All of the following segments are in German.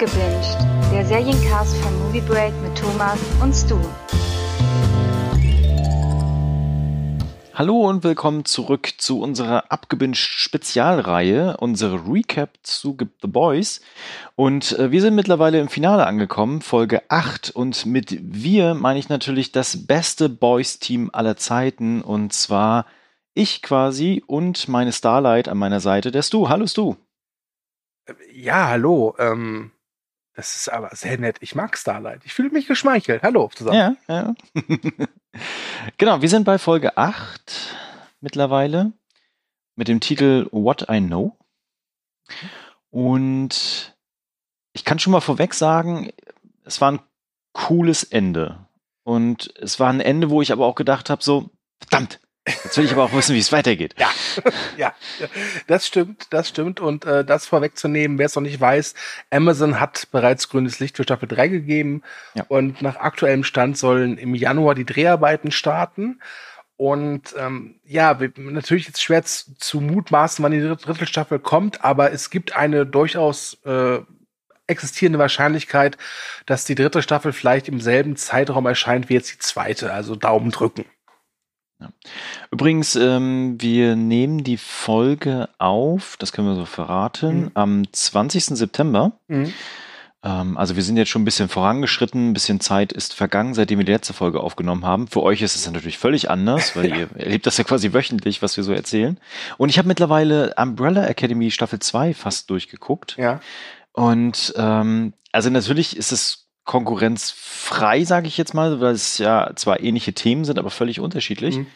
Abgebinged, der Seriencast von Movie Break mit Thomas und Stu. Hallo und willkommen zurück zu unserer Abgebinged Spezialreihe, unsere Recap zu The Boys. Und äh, wir sind mittlerweile im Finale angekommen, Folge 8. Und mit wir meine ich natürlich das beste Boys-Team aller Zeiten. Und zwar ich quasi und meine Starlight an meiner Seite, der Stu. Hallo Stu. Ja, hallo. Ähm, das ist aber sehr nett. Ich mag Starlight. Ich fühle mich geschmeichelt. Hallo zusammen. Ja, ja. genau, wir sind bei Folge 8 mittlerweile mit dem Titel What I Know. Und ich kann schon mal vorweg sagen, es war ein cooles Ende. Und es war ein Ende, wo ich aber auch gedacht habe, so, verdammt, Jetzt will ich aber auch wissen, wie es weitergeht. Ja, ja, das stimmt, das stimmt. Und äh, das vorwegzunehmen, wer es noch nicht weiß, Amazon hat bereits grünes Licht für Staffel 3 gegeben. Ja. Und nach aktuellem Stand sollen im Januar die Dreharbeiten starten. Und ähm, ja, natürlich ist es schwer zu mutmaßen, wann die dritte Staffel kommt, aber es gibt eine durchaus äh, existierende Wahrscheinlichkeit, dass die dritte Staffel vielleicht im selben Zeitraum erscheint wie jetzt die zweite. Also Daumen drücken. Ja. Übrigens, ähm, wir nehmen die Folge auf, das können wir so verraten, mhm. am 20. September. Mhm. Ähm, also wir sind jetzt schon ein bisschen vorangeschritten, ein bisschen Zeit ist vergangen, seitdem wir die letzte Folge aufgenommen haben. Für euch ist es natürlich völlig anders, weil ihr erlebt das ja quasi wöchentlich, was wir so erzählen. Und ich habe mittlerweile Umbrella Academy Staffel 2 fast durchgeguckt. Ja. Und ähm, also natürlich ist es konkurrenzfrei, sage ich jetzt mal, weil es ja zwar ähnliche Themen sind, aber völlig unterschiedlich. Mhm.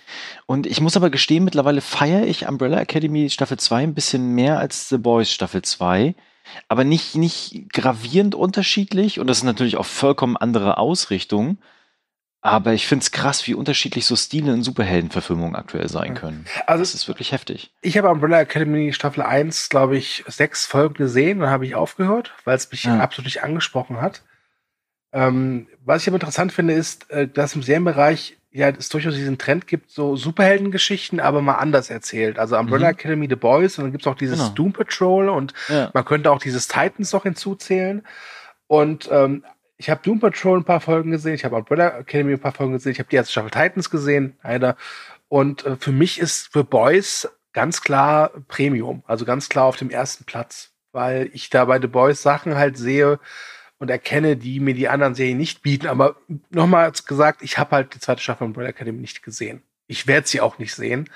Und ich muss aber gestehen, mittlerweile feiere ich Umbrella Academy Staffel 2 ein bisschen mehr als The Boys Staffel 2. Aber nicht, nicht gravierend unterschiedlich und das ist natürlich auch vollkommen andere Ausrichtung. Aber ich finde es krass, wie unterschiedlich so Stile in Superheldenverfilmungen aktuell sein können. Also, das ist wirklich heftig. Ich habe Umbrella Academy Staffel 1, glaube ich, sechs Folgen gesehen, dann habe ich aufgehört, weil es mich ja. absolut nicht angesprochen hat. Ähm, was ich aber interessant finde, ist, äh, dass im Serienbereich ja es durchaus diesen Trend gibt, so Superheldengeschichten, aber mal anders erzählt. Also Umbrella mhm. Academy, The Boys und dann gibt's auch dieses genau. Doom Patrol und ja. man könnte auch dieses Titans noch hinzuzählen. Und ähm, ich habe Doom Patrol ein paar Folgen gesehen, ich habe Umbrella Academy ein paar Folgen gesehen, ich habe die erste Staffel Titans gesehen, leider. Und äh, für mich ist für Boys ganz klar Premium, also ganz klar auf dem ersten Platz, weil ich da bei The Boys Sachen halt sehe, und erkenne, die mir die anderen Serien nicht bieten. Aber nochmal gesagt, ich habe halt die zweite Staffel von Umbrella Academy nicht gesehen. Ich werde sie auch nicht sehen.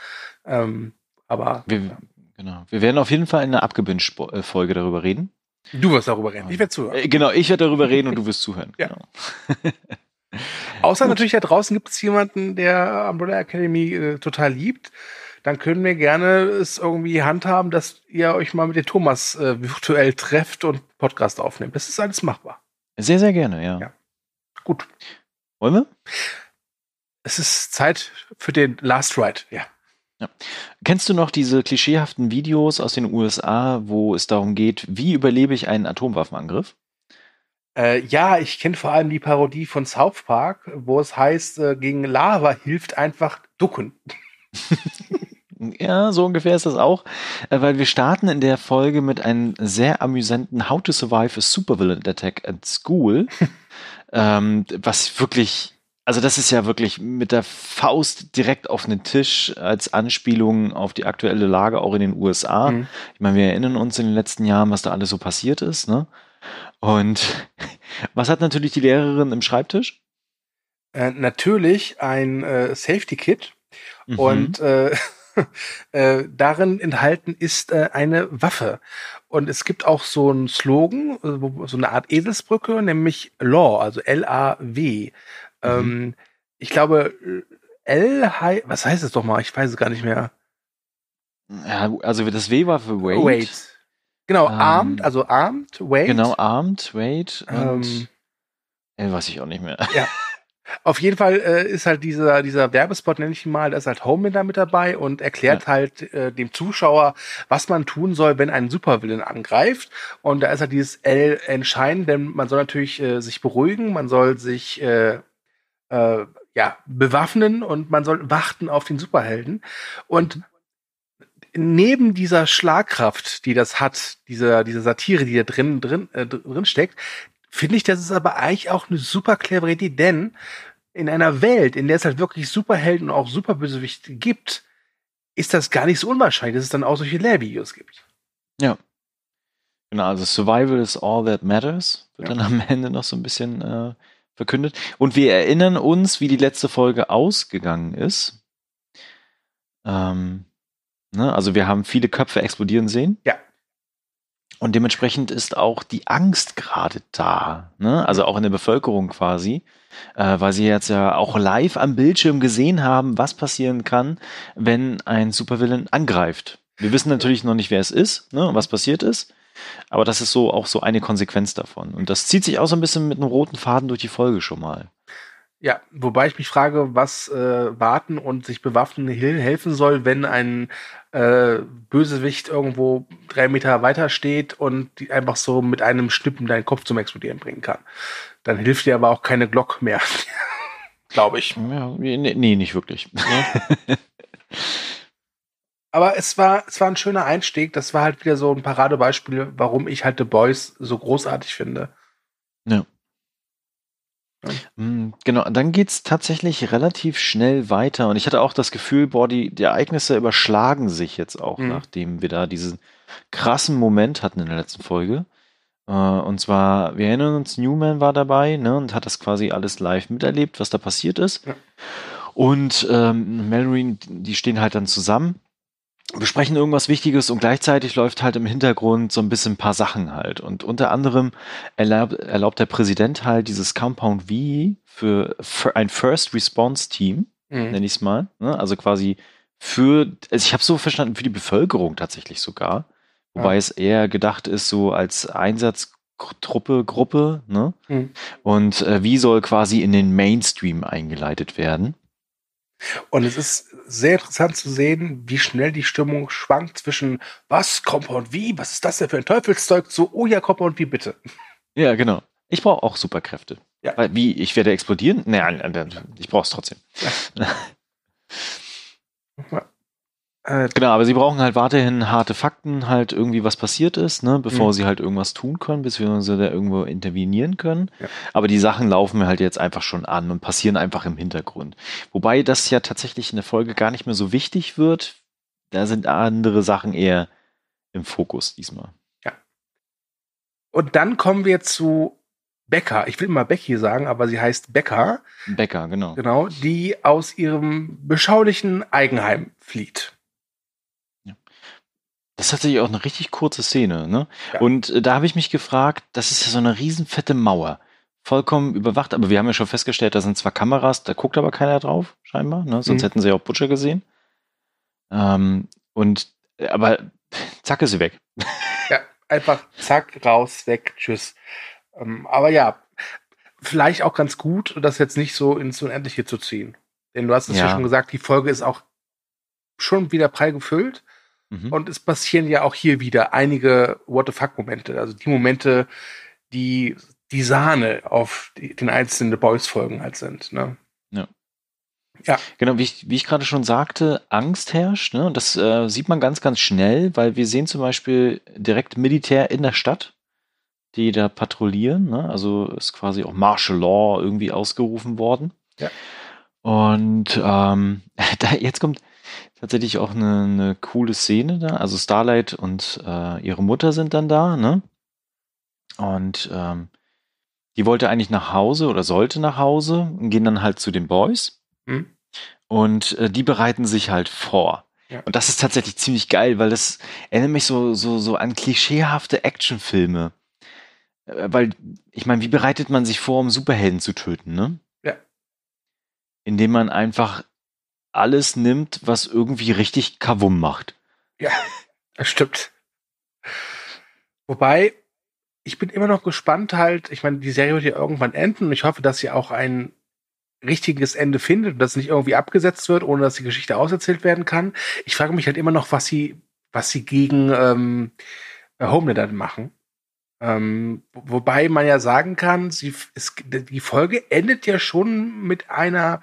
Ähm, aber. Wir, genau. Wir werden auf jeden Fall in einer Abgewünscht-Folge darüber reden. Du wirst darüber reden. Ich werde zuhören. Äh, genau, ich werde darüber reden und du wirst zuhören. Ja. Genau. Außer Gut. natürlich da draußen gibt es jemanden, der Umbrella Academy äh, total liebt dann können wir gerne es irgendwie handhaben, dass ihr euch mal mit dem Thomas äh, virtuell trefft und Podcast aufnehmt. Das ist alles machbar. Sehr, sehr gerne, ja. ja. Gut. Wollen wir? Es ist Zeit für den Last Ride, ja. ja. Kennst du noch diese klischeehaften Videos aus den USA, wo es darum geht, wie überlebe ich einen Atomwaffenangriff? Äh, ja, ich kenne vor allem die Parodie von South Park, wo es heißt, äh, gegen Lava hilft einfach ducken. Ja, so ungefähr ist das auch, äh, weil wir starten in der Folge mit einem sehr amüsanten How to Survive a Supervillain Attack at School, ähm, was wirklich, also das ist ja wirklich mit der Faust direkt auf den Tisch als Anspielung auf die aktuelle Lage auch in den USA. Mhm. Ich meine, wir erinnern uns in den letzten Jahren, was da alles so passiert ist, ne? Und was hat natürlich die Lehrerin im Schreibtisch? Äh, natürlich ein äh, Safety Kit. Mhm. Und äh, äh, darin enthalten ist äh, eine Waffe. Und es gibt auch so einen Slogan, äh, so eine Art Eselsbrücke, nämlich Law, also L-A-W. Mhm. Ähm, ich glaube, L, was heißt es doch mal? Ich weiß es gar nicht mehr. Ja, also das W war für Wait. Wait. Genau, ähm, armed, also armed, wait. Genau, armed, wait und ähm, weiß ich auch nicht mehr. Ja. Auf jeden Fall äh, ist halt dieser, dieser Werbespot, nenne ich ihn mal, da ist halt Homelander mit dabei und erklärt ja. halt äh, dem Zuschauer, was man tun soll, wenn ein Supervillain angreift. Und da ist halt dieses L entscheidend, denn man soll natürlich äh, sich beruhigen, man soll sich äh, äh, ja, bewaffnen und man soll warten auf den Superhelden. Und neben dieser Schlagkraft, die das hat, diese, diese Satire, die da drin, drin, äh, drin steckt, finde ich, das ist aber eigentlich auch eine super clevere Idee, denn in einer Welt, in der es halt wirklich Superhelden und auch Superbösewichte gibt, ist das gar nicht so unwahrscheinlich, dass es dann auch solche Lehrvideos gibt. Ja. Genau, also Survival is all that matters, wird ja. dann am Ende noch so ein bisschen äh, verkündet. Und wir erinnern uns, wie die letzte Folge ausgegangen ist. Ähm, ne, also wir haben viele Köpfe explodieren sehen. Ja. Und dementsprechend ist auch die Angst gerade da, ne? also auch in der Bevölkerung quasi, äh, weil sie jetzt ja auch live am Bildschirm gesehen haben, was passieren kann, wenn ein Supervillain angreift. Wir wissen natürlich noch nicht, wer es ist ne, und was passiert ist, aber das ist so auch so eine Konsequenz davon. Und das zieht sich auch so ein bisschen mit einem roten Faden durch die Folge schon mal. Ja, wobei ich mich frage, was äh, warten und sich bewaffnen helfen soll, wenn ein äh, Bösewicht irgendwo drei Meter weiter steht und die einfach so mit einem Schnippen deinen Kopf zum Explodieren bringen kann. Dann hilft dir aber auch keine Glock mehr. Glaube ich. Ja, nee, nee, nicht wirklich. aber es war, es war ein schöner Einstieg. Das war halt wieder so ein Paradebeispiel, warum ich halt The Boys so großartig finde. Ja. Mm, genau, dann geht es tatsächlich relativ schnell weiter. Und ich hatte auch das Gefühl, boah, die, die Ereignisse überschlagen sich jetzt auch, mhm. nachdem wir da diesen krassen Moment hatten in der letzten Folge. Äh, und zwar, wir erinnern uns, Newman war dabei ne, und hat das quasi alles live miterlebt, was da passiert ist. Ja. Und ähm, Mallory, die stehen halt dann zusammen besprechen irgendwas Wichtiges und gleichzeitig läuft halt im Hintergrund so ein bisschen ein paar Sachen halt. Und unter anderem erlaubt, erlaubt der Präsident halt dieses Compound V für, für ein First Response Team, mhm. nenne ich es mal. Ne? Also quasi für, also ich habe so verstanden, für die Bevölkerung tatsächlich sogar. Wobei ja. es eher gedacht ist, so als Einsatztruppe, Gruppe, ne? Mhm. Und äh, wie soll quasi in den Mainstream eingeleitet werden. Und es ist sehr interessant zu sehen, wie schnell die Stimmung schwankt zwischen was, Compound wie, was ist das denn für ein Teufelszeug, zu oh ja, Compound wie, bitte. Ja, genau. Ich brauche auch Superkräfte. Ja. Weil, wie, ich werde explodieren? Nein, ich brauche es trotzdem. Ja. Äh, genau, aber sie brauchen halt weiterhin harte Fakten, halt irgendwie was passiert ist, ne, bevor mhm. sie halt irgendwas tun können, bis wir da irgendwo intervenieren können. Ja. Aber die Sachen laufen halt jetzt einfach schon an und passieren einfach im Hintergrund. Wobei das ja tatsächlich in der Folge gar nicht mehr so wichtig wird. Da sind andere Sachen eher im Fokus diesmal. Ja. Und dann kommen wir zu Becker. Ich will mal Becky sagen, aber sie heißt Becker. Becker, genau. Genau, die aus ihrem beschaulichen Eigenheim flieht. Das ist tatsächlich auch eine richtig kurze Szene, ne? Ja. Und äh, da habe ich mich gefragt, das ist ja so eine riesenfette Mauer. Vollkommen überwacht, aber wir haben ja schon festgestellt, da sind zwar Kameras, da guckt aber keiner drauf, scheinbar, ne? Sonst mhm. hätten sie ja auch Butcher gesehen. Ähm, und äh, aber zack ist sie weg. Ja, einfach zack, raus, weg, tschüss. Ähm, aber ja, vielleicht auch ganz gut, das jetzt nicht so ins Unendliche zu ziehen. Denn du hast es ja. ja schon gesagt, die Folge ist auch schon wieder prall gefüllt. Mhm. Und es passieren ja auch hier wieder einige What the fuck-Momente. Also die Momente, die die Sahne auf die, den einzelnen Boys-Folgen halt sind. Ne? Ja. Ja. Genau, wie ich, wie ich gerade schon sagte, Angst herrscht. Ne? Und das äh, sieht man ganz, ganz schnell, weil wir sehen zum Beispiel direkt Militär in der Stadt, die da patrouillieren. Ne? Also ist quasi auch Martial Law irgendwie ausgerufen worden. Ja. Und ähm, da, jetzt kommt, tatsächlich auch eine, eine coole Szene da. Also Starlight und äh, ihre Mutter sind dann da, ne? Und ähm, die wollte eigentlich nach Hause oder sollte nach Hause und gehen dann halt zu den Boys. Mhm. Und äh, die bereiten sich halt vor. Ja. Und das ist tatsächlich ziemlich geil, weil das erinnert mich so, so, so an klischeehafte Actionfilme. Äh, weil, ich meine, wie bereitet man sich vor, um Superhelden zu töten, ne? Ja. Indem man einfach alles nimmt, was irgendwie richtig Kavum macht. Ja, das stimmt. Wobei, ich bin immer noch gespannt halt, ich meine, die Serie wird ja irgendwann enden und ich hoffe, dass sie auch ein richtiges Ende findet und dass nicht irgendwie abgesetzt wird, ohne dass die Geschichte auserzählt werden kann. Ich frage mich halt immer noch, was sie, was sie gegen ähm, Homelander machen. Ähm, wobei man ja sagen kann, sie, es, die Folge endet ja schon mit einer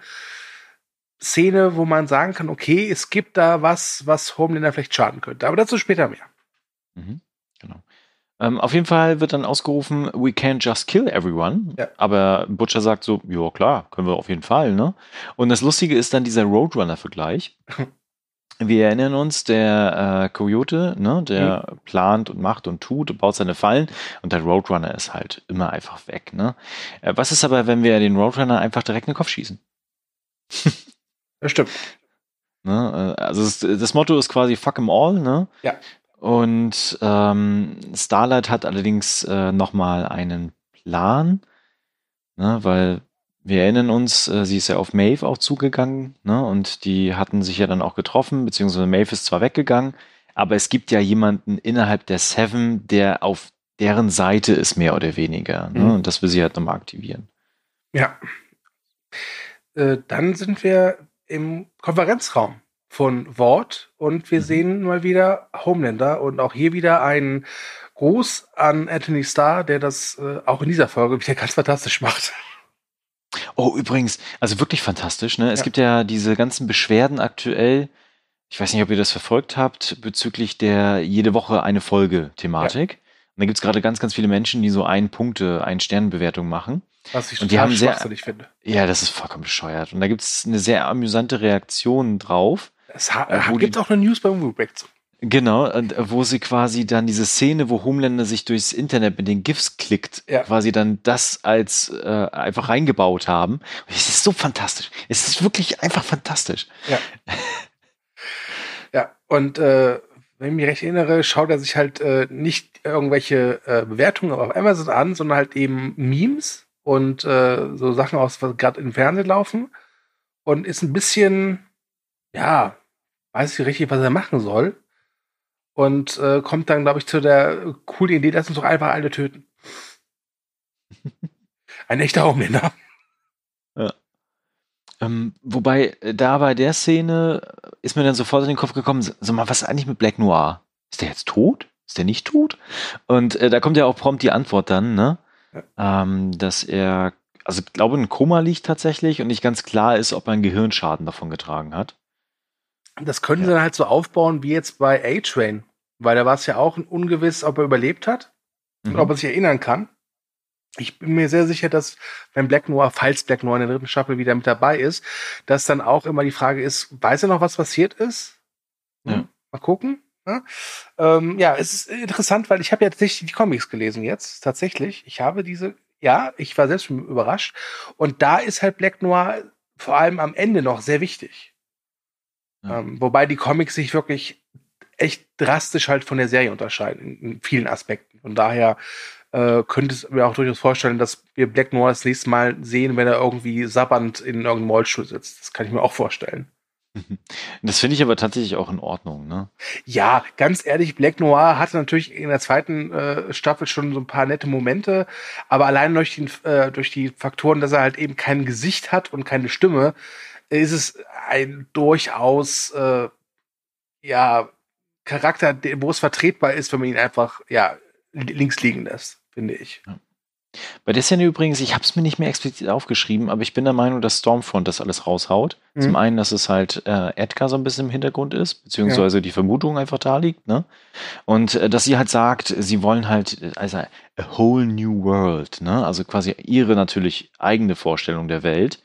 Szene, wo man sagen kann, okay, es gibt da was, was Homelander vielleicht schaden könnte. Aber dazu später mehr. Mhm, genau. Ähm, auf jeden Fall wird dann ausgerufen, we can't just kill everyone. Ja. Aber Butcher sagt so, ja klar, können wir auf jeden Fall, ne? Und das Lustige ist dann dieser Roadrunner-Vergleich. wir erinnern uns, der äh, Coyote, ne, der mhm. plant und macht und tut und baut seine Fallen und der Roadrunner ist halt immer einfach weg, ne? Äh, was ist aber, wenn wir den Roadrunner einfach direkt in den Kopf schießen? das stimmt. Ne, äh, also das, das, Motto ist quasi fuck 'em all, ne? Ja. Und ähm, Starlight hat allerdings äh, nochmal einen Plan, ne, weil wir erinnern uns, äh, sie ist ja auf Maeve auch zugegangen, ne, und die hatten sich ja dann auch getroffen, beziehungsweise Maeve ist zwar weggegangen, aber es gibt ja jemanden innerhalb der Seven, der auf deren Seite ist, mehr oder weniger, ne, mhm. und das will sie halt nochmal aktivieren. Ja. Äh, dann sind wir im Konferenzraum von Wort und wir mhm. sehen mal wieder Homelander und auch hier wieder ein Gruß an Anthony Starr, der das äh, auch in dieser Folge wieder ganz fantastisch macht. Oh, übrigens, also wirklich fantastisch. Ne? Es ja. gibt ja diese ganzen Beschwerden aktuell. Ich weiß nicht, ob ihr das verfolgt habt, bezüglich der jede Woche eine Folge-Thematik. Ja. Und da gibt es gerade ganz, ganz viele Menschen, die so ein Punkte, ein Sternbewertung machen. Was ich und die haben sehr, finde. Ja, das ist vollkommen bescheuert. Und da gibt es eine sehr amüsante Reaktion drauf. Es äh, gibt auch eine News beim Movieback zu. Genau, und äh, wo sie quasi dann diese Szene, wo Homelander sich durchs Internet mit den GIFs klickt, ja. quasi dann das als äh, einfach reingebaut haben. es ist so fantastisch. Es ist wirklich einfach fantastisch. Ja. ja, und äh, wenn ich mich recht erinnere, schaut er sich halt äh, nicht irgendwelche äh, Bewertungen auf Amazon an, sondern halt eben Memes und äh, so Sachen aus, was gerade im Fernsehen laufen. Und ist ein bisschen, ja, weiß nicht richtig, was er machen soll. Und äh, kommt dann, glaube ich, zu der coolen Idee, lass uns doch einfach alle töten. Ein echter Homelander. Ja. Ähm, wobei, äh, da bei der Szene ist mir dann sofort in den Kopf gekommen, so mal, was ist eigentlich mit Black Noir? Ist der jetzt tot? Ist der nicht tot? Und äh, da kommt ja auch prompt die Antwort dann, ne? Ja. Ähm, dass er, also ich glaube, in Koma liegt tatsächlich und nicht ganz klar ist, ob er einen Gehirnschaden davon getragen hat. Das können ja. sie dann halt so aufbauen wie jetzt bei A-Train. Weil da war es ja auch ungewiss, ob er überlebt hat mhm. und ob er sich erinnern kann. Ich bin mir sehr sicher, dass wenn Black Noir, falls Black Noir in der dritten Staffel wieder mit dabei ist, dass dann auch immer die Frage ist, weiß er noch, was passiert ist? Hm? Ja. Mal gucken. Ja, ne? ähm, ja, es ist interessant, weil ich habe ja tatsächlich die Comics gelesen jetzt, tatsächlich. Ich habe diese, ja, ich war selbst überrascht. Und da ist halt Black Noir vor allem am Ende noch sehr wichtig. Ja. Ähm, wobei die Comics sich wirklich echt drastisch halt von der Serie unterscheiden, in, in vielen Aspekten. Von daher äh, könnte es mir auch durchaus vorstellen, dass wir Black Noir das nächste Mal sehen, wenn er irgendwie sabbernd in irgendeinem Rollstuhl sitzt. Das kann ich mir auch vorstellen. Das finde ich aber tatsächlich auch in Ordnung, ne? Ja, ganz ehrlich, Black Noir hatte natürlich in der zweiten äh, Staffel schon so ein paar nette Momente, aber allein durch, den, äh, durch die Faktoren, dass er halt eben kein Gesicht hat und keine Stimme, ist es ein durchaus äh, ja Charakter, wo es vertretbar ist, wenn man ihn einfach ja links liegen lässt, finde ich. Ja. Bei der Szene übrigens, ich habe es mir nicht mehr explizit aufgeschrieben, aber ich bin der Meinung, dass Stormfront das alles raushaut. Mhm. Zum einen, dass es halt äh, Edgar so ein bisschen im Hintergrund ist, beziehungsweise ja. die Vermutung einfach da liegt, ne? Und äh, dass sie halt sagt, sie wollen halt, also a whole new world, ne? Also quasi ihre natürlich eigene Vorstellung der Welt.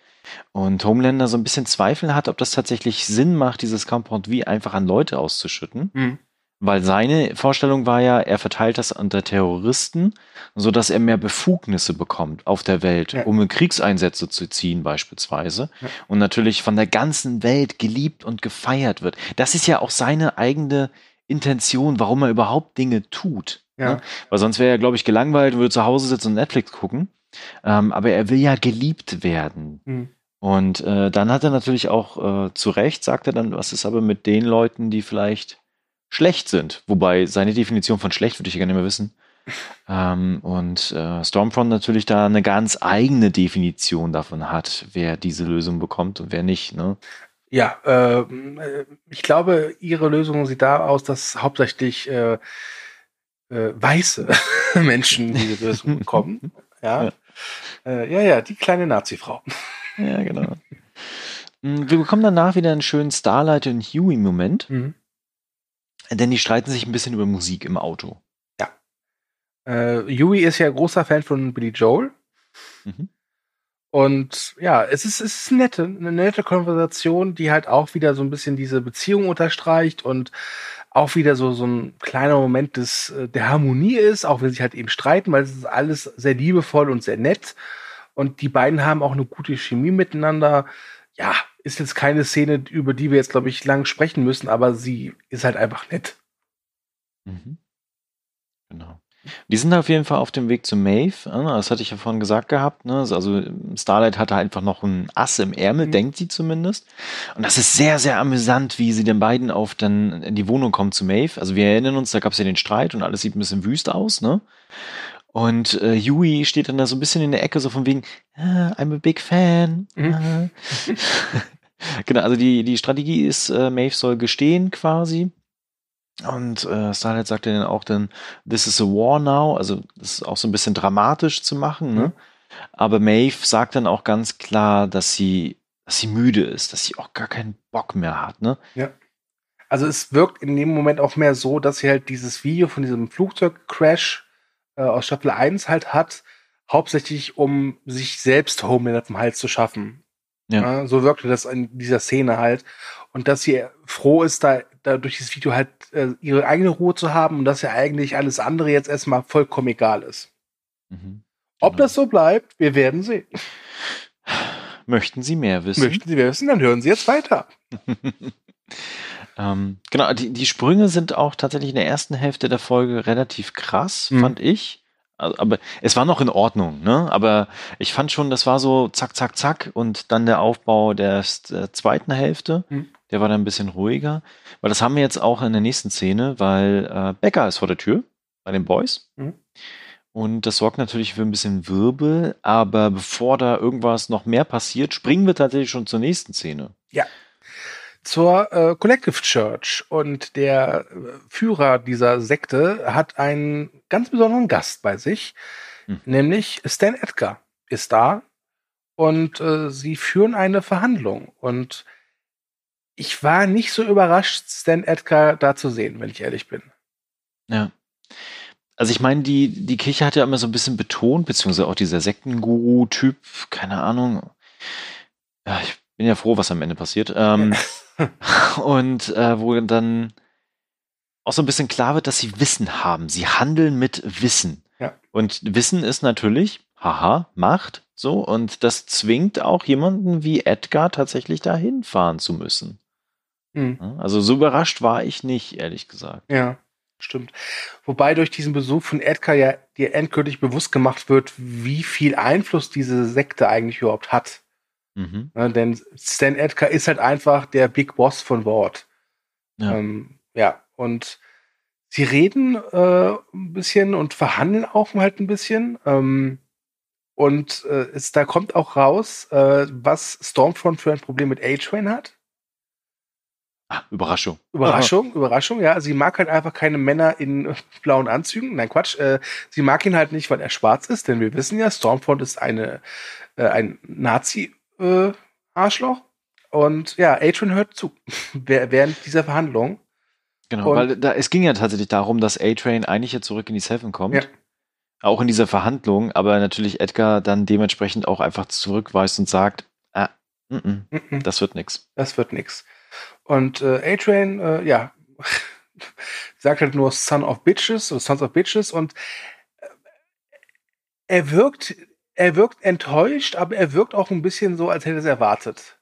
Und Homelander so ein bisschen Zweifel hat, ob das tatsächlich Sinn macht, dieses Compound wie einfach an Leute auszuschütten. Mhm. Weil seine Vorstellung war ja, er verteilt das unter Terroristen, sodass er mehr Befugnisse bekommt auf der Welt, ja. um in Kriegseinsätze zu ziehen beispielsweise. Ja. Und natürlich von der ganzen Welt geliebt und gefeiert wird. Das ist ja auch seine eigene Intention, warum er überhaupt Dinge tut. Ja. Ne? Weil sonst wäre er, glaube ich, gelangweilt, würde zu Hause sitzen und Netflix gucken. Ähm, aber er will ja geliebt werden. Mhm. Und äh, dann hat er natürlich auch äh, zu Recht, sagt er dann, was ist aber mit den Leuten, die vielleicht schlecht sind? Wobei seine Definition von schlecht würde ich ja gar nicht mehr wissen. Ähm, und äh, Stormfront natürlich da eine ganz eigene Definition davon hat, wer diese Lösung bekommt und wer nicht. Ne? Ja, äh, ich glaube, ihre Lösung sieht da aus, dass hauptsächlich äh, äh, weiße Menschen diese Lösung bekommen. Ja. Ja. Äh, ja, ja, die kleine Nazi-Frau. Ja, genau. Mm, wir bekommen danach wieder einen schönen Starlight und Huey-Moment. Mhm. Denn die streiten sich ein bisschen über Musik im Auto. Ja. Äh, Huey ist ja großer Fan von Billy Joel. Mhm. Und ja, es ist, es ist nette, eine nette Konversation, die halt auch wieder so ein bisschen diese Beziehung unterstreicht und auch wieder so, so ein kleiner Moment des, äh, der Harmonie ist, auch wenn sie halt eben streiten, weil es ist alles sehr liebevoll und sehr nett. Und die beiden haben auch eine gute Chemie miteinander. Ja, ist jetzt keine Szene, über die wir jetzt, glaube ich, lang sprechen müssen, aber sie ist halt einfach nett. Mhm. Genau. Die sind auf jeden Fall auf dem Weg zu Maeve. Ne? Das hatte ich ja vorhin gesagt gehabt. Ne? Also Starlight hatte einfach noch ein Ass im Ärmel, mhm. denkt sie zumindest. Und das ist sehr, sehr amüsant, wie sie den beiden auf dann in die Wohnung kommen zu Maeve. Also wir erinnern uns, da gab es ja den Streit und alles sieht ein bisschen wüst aus. Ne? Und äh, Yui steht dann da so ein bisschen in der Ecke, so von wegen, ah, I'm a big fan. Mhm. Ah. genau, also die, die Strategie ist, äh, Maeve soll gestehen quasi. Und äh, Starlight sagte dann auch dann, this is a war now, also das ist auch so ein bisschen dramatisch zu machen, ne? Mhm. Aber Maeve sagt dann auch ganz klar, dass sie, dass sie müde ist, dass sie auch gar keinen Bock mehr hat, ne? Ja. Also es wirkt in dem Moment auch mehr so, dass sie halt dieses Video von diesem Flugzeugcrash äh, aus Staffel 1 halt hat, hauptsächlich um sich selbst Homeland vom Hals zu schaffen. Ja. so wirkte das in dieser Szene halt. Und dass sie froh ist, da, da durch dieses Video halt äh, ihre eigene Ruhe zu haben und dass ja eigentlich alles andere jetzt erstmal vollkommen egal ist. Mhm. Ob genau. das so bleibt, wir werden sehen. Möchten Sie mehr wissen? Möchten Sie mehr wissen, dann hören Sie jetzt weiter. ähm, genau, die, die Sprünge sind auch tatsächlich in der ersten Hälfte der Folge relativ krass, mhm. fand ich. Also, aber es war noch in Ordnung, ne? Aber ich fand schon, das war so zack, zack, zack und dann der Aufbau der, der zweiten Hälfte, mhm. der war dann ein bisschen ruhiger. Weil das haben wir jetzt auch in der nächsten Szene, weil äh, Becker ist vor der Tür bei den Boys. Mhm. Und das sorgt natürlich für ein bisschen Wirbel, aber bevor da irgendwas noch mehr passiert, springen wir tatsächlich schon zur nächsten Szene. Ja zur äh, Collective Church und der äh, Führer dieser Sekte hat einen ganz besonderen Gast bei sich, hm. nämlich Stan Edgar ist da und äh, sie führen eine Verhandlung und ich war nicht so überrascht, Stan Edgar da zu sehen, wenn ich ehrlich bin. Ja. Also ich meine, die, die Kirche hat ja immer so ein bisschen betont, beziehungsweise auch dieser Sektenguru-Typ, keine Ahnung. Ja, ich bin ja froh, was am Ende passiert. Ähm, und äh, wo dann auch so ein bisschen klar wird, dass sie Wissen haben. Sie handeln mit Wissen. Ja. Und Wissen ist natürlich, haha, Macht, so. Und das zwingt auch jemanden wie Edgar tatsächlich dahin fahren zu müssen. Mhm. Also so überrascht war ich nicht, ehrlich gesagt. Ja, stimmt. Wobei durch diesen Besuch von Edgar ja dir endgültig bewusst gemacht wird, wie viel Einfluss diese Sekte eigentlich überhaupt hat. Mhm. Ja, denn Stan Edgar ist halt einfach der Big Boss von Wort. Ja. Ähm, ja, und sie reden äh, ein bisschen und verhandeln auch halt ein bisschen. Ähm, und äh, es, da kommt auch raus, äh, was Stormfront für ein Problem mit A-Train hat. Ah, Überraschung. Überraschung, Überraschung, ja. Sie mag halt einfach keine Männer in blauen Anzügen. Nein, Quatsch. Äh, sie mag ihn halt nicht, weil er schwarz ist, denn wir wissen ja, Stormfront ist eine, äh, ein Nazi äh, Arschloch. Und ja, Adrian hört zu während dieser Verhandlung. Genau, und weil da, es ging ja tatsächlich darum, dass A-Train eigentlich jetzt zurück in die Seven kommt. Ja. Auch in dieser Verhandlung, aber natürlich Edgar dann dementsprechend auch einfach zurückweist und sagt, ah, n -n, n das wird nix. Das wird nix. Und äh, A-Train, äh, ja, sagt halt nur Son of Bitches oder Sons of Bitches und äh, er wirkt er wirkt enttäuscht, aber er wirkt auch ein bisschen so, als hätte er es erwartet.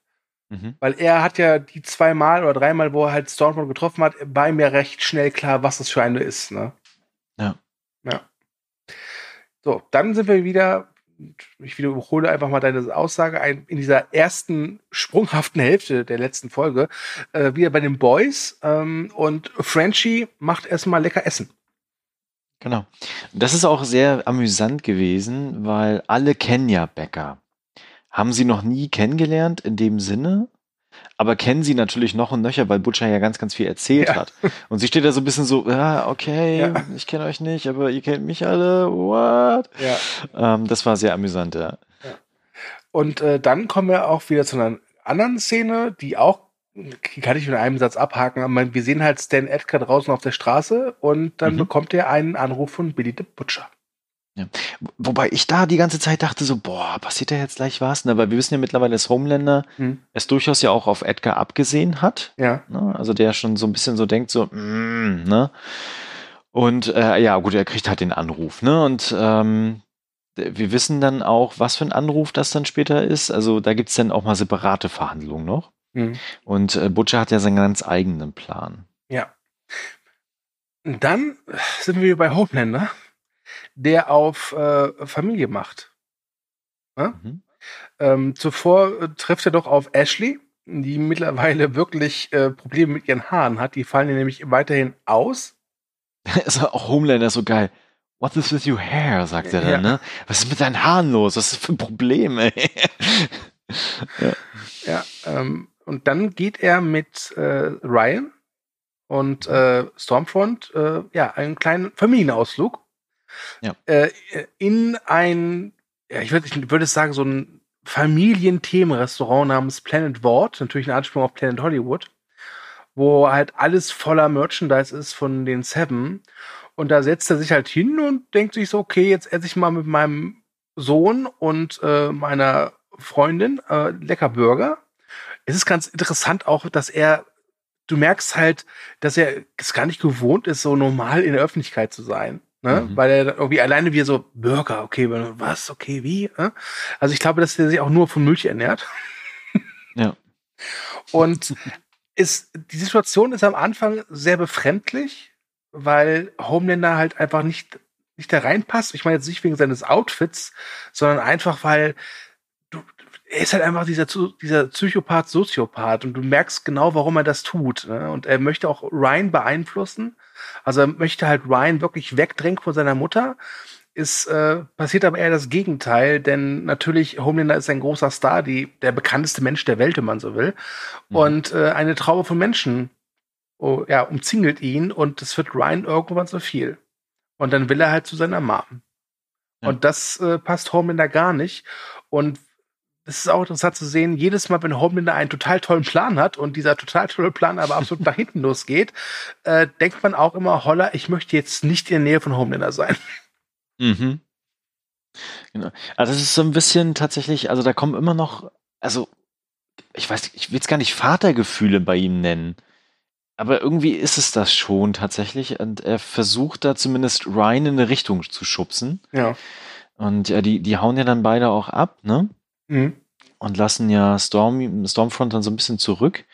Mhm. Weil er hat ja die zweimal oder dreimal, wo er halt Stormfront getroffen hat, war ihm ja recht schnell klar, was das für eine ist, ne? Ja. Ja. So, dann sind wir wieder, ich wiederhole einfach mal deine Aussage, in dieser ersten sprunghaften Hälfte der letzten Folge, äh, wieder bei den Boys ähm, und Frenchie macht erstmal lecker Essen. Genau. Das ist auch sehr amüsant gewesen, weil alle kennen ja Becker. Haben sie noch nie kennengelernt in dem Sinne, aber kennen sie natürlich noch und nöcher, weil Butcher ja ganz, ganz viel erzählt ja. hat. Und sie steht da so ein bisschen so, ja, okay, ja. ich kenne euch nicht, aber ihr kennt mich alle, what? Ja. Ähm, das war sehr amüsant, ja. Und äh, dann kommen wir auch wieder zu einer anderen Szene, die auch, kann ich mit einem Satz abhaken, aber wir sehen halt Stan Edgar draußen auf der Straße und dann mhm. bekommt er einen Anruf von Billy the Butcher. Ja. Wobei ich da die ganze Zeit dachte so, boah, passiert da jetzt gleich was? Ne? Weil wir wissen ja mittlerweile, dass Homelander hm. es durchaus ja auch auf Edgar abgesehen hat. Ja. Ne? Also der schon so ein bisschen so denkt so, mm, ne? Und äh, ja, gut, er kriegt halt den Anruf, ne? Und ähm, wir wissen dann auch, was für ein Anruf das dann später ist. Also da gibt es dann auch mal separate Verhandlungen noch. Mhm. Und äh, Butcher hat ja seinen ganz eigenen Plan. Ja. Und dann sind wir bei Homelander der auf äh, Familie macht. Ja? Mhm. Ähm, zuvor äh, trifft er doch auf Ashley, die mittlerweile wirklich äh, Probleme mit ihren Haaren hat. Die fallen ihr nämlich weiterhin aus. ist auch Homelander so geil. What is with your hair, sagt er dann, ja. ne? Was ist mit deinen Haaren los? Was ist das für ein Problem, ey? ja, ja ähm, und dann geht er mit äh, Ryan und äh, Stormfront äh, ja einen kleinen Familienausflug ja. äh, in ein, ja, ich würde ich würd sagen, so ein Familienthemenrestaurant namens Planet Ward, natürlich ein Anspielung auf Planet Hollywood, wo halt alles voller Merchandise ist von den Seven. Und da setzt er sich halt hin und denkt sich so, okay, jetzt esse ich mal mit meinem Sohn und äh, meiner Freundin äh, lecker Burger. Es ist ganz interessant auch, dass er, du merkst halt, dass er es gar nicht gewohnt ist, so normal in der Öffentlichkeit zu sein. Ne? Mhm. Weil er irgendwie alleine wie so Burger, okay, was, okay, wie? Ne? Also ich glaube, dass er sich auch nur von Milch ernährt. Ja. Und ist, die Situation ist am Anfang sehr befremdlich, weil Homelander halt einfach nicht, nicht da reinpasst. Ich meine jetzt nicht wegen seines Outfits, sondern einfach, weil er ist halt einfach dieser, dieser Psychopath, Soziopath und du merkst genau, warum er das tut. Ne? Und er möchte auch Ryan beeinflussen also er möchte halt Ryan wirklich wegdrängen von seiner Mutter. Ist äh, passiert aber eher das Gegenteil, denn natürlich Homelander ist ein großer Star, die der bekannteste Mensch der Welt, wenn man so will. Mhm. Und äh, eine Traube von Menschen oh, ja, umzingelt ihn und es wird Ryan irgendwann zu viel. Und dann will er halt zu seiner Mom. Ja. Und das äh, passt Homelander gar nicht. Und es ist auch interessant zu sehen, jedes Mal, wenn Homelander einen total tollen Plan hat und dieser total tolle Plan aber absolut nach hinten losgeht, äh, denkt man auch immer, holla, ich möchte jetzt nicht in der Nähe von Homelander sein. Mhm. Genau. Also es ist so ein bisschen tatsächlich, also da kommen immer noch, also ich weiß, ich will es gar nicht Vatergefühle bei ihm nennen. Aber irgendwie ist es das schon tatsächlich. Und er versucht da zumindest Ryan in eine Richtung zu schubsen. Ja. Und ja, die, die hauen ja dann beide auch ab, ne? Mhm. Und lassen ja Storm, Stormfront dann so ein bisschen zurück.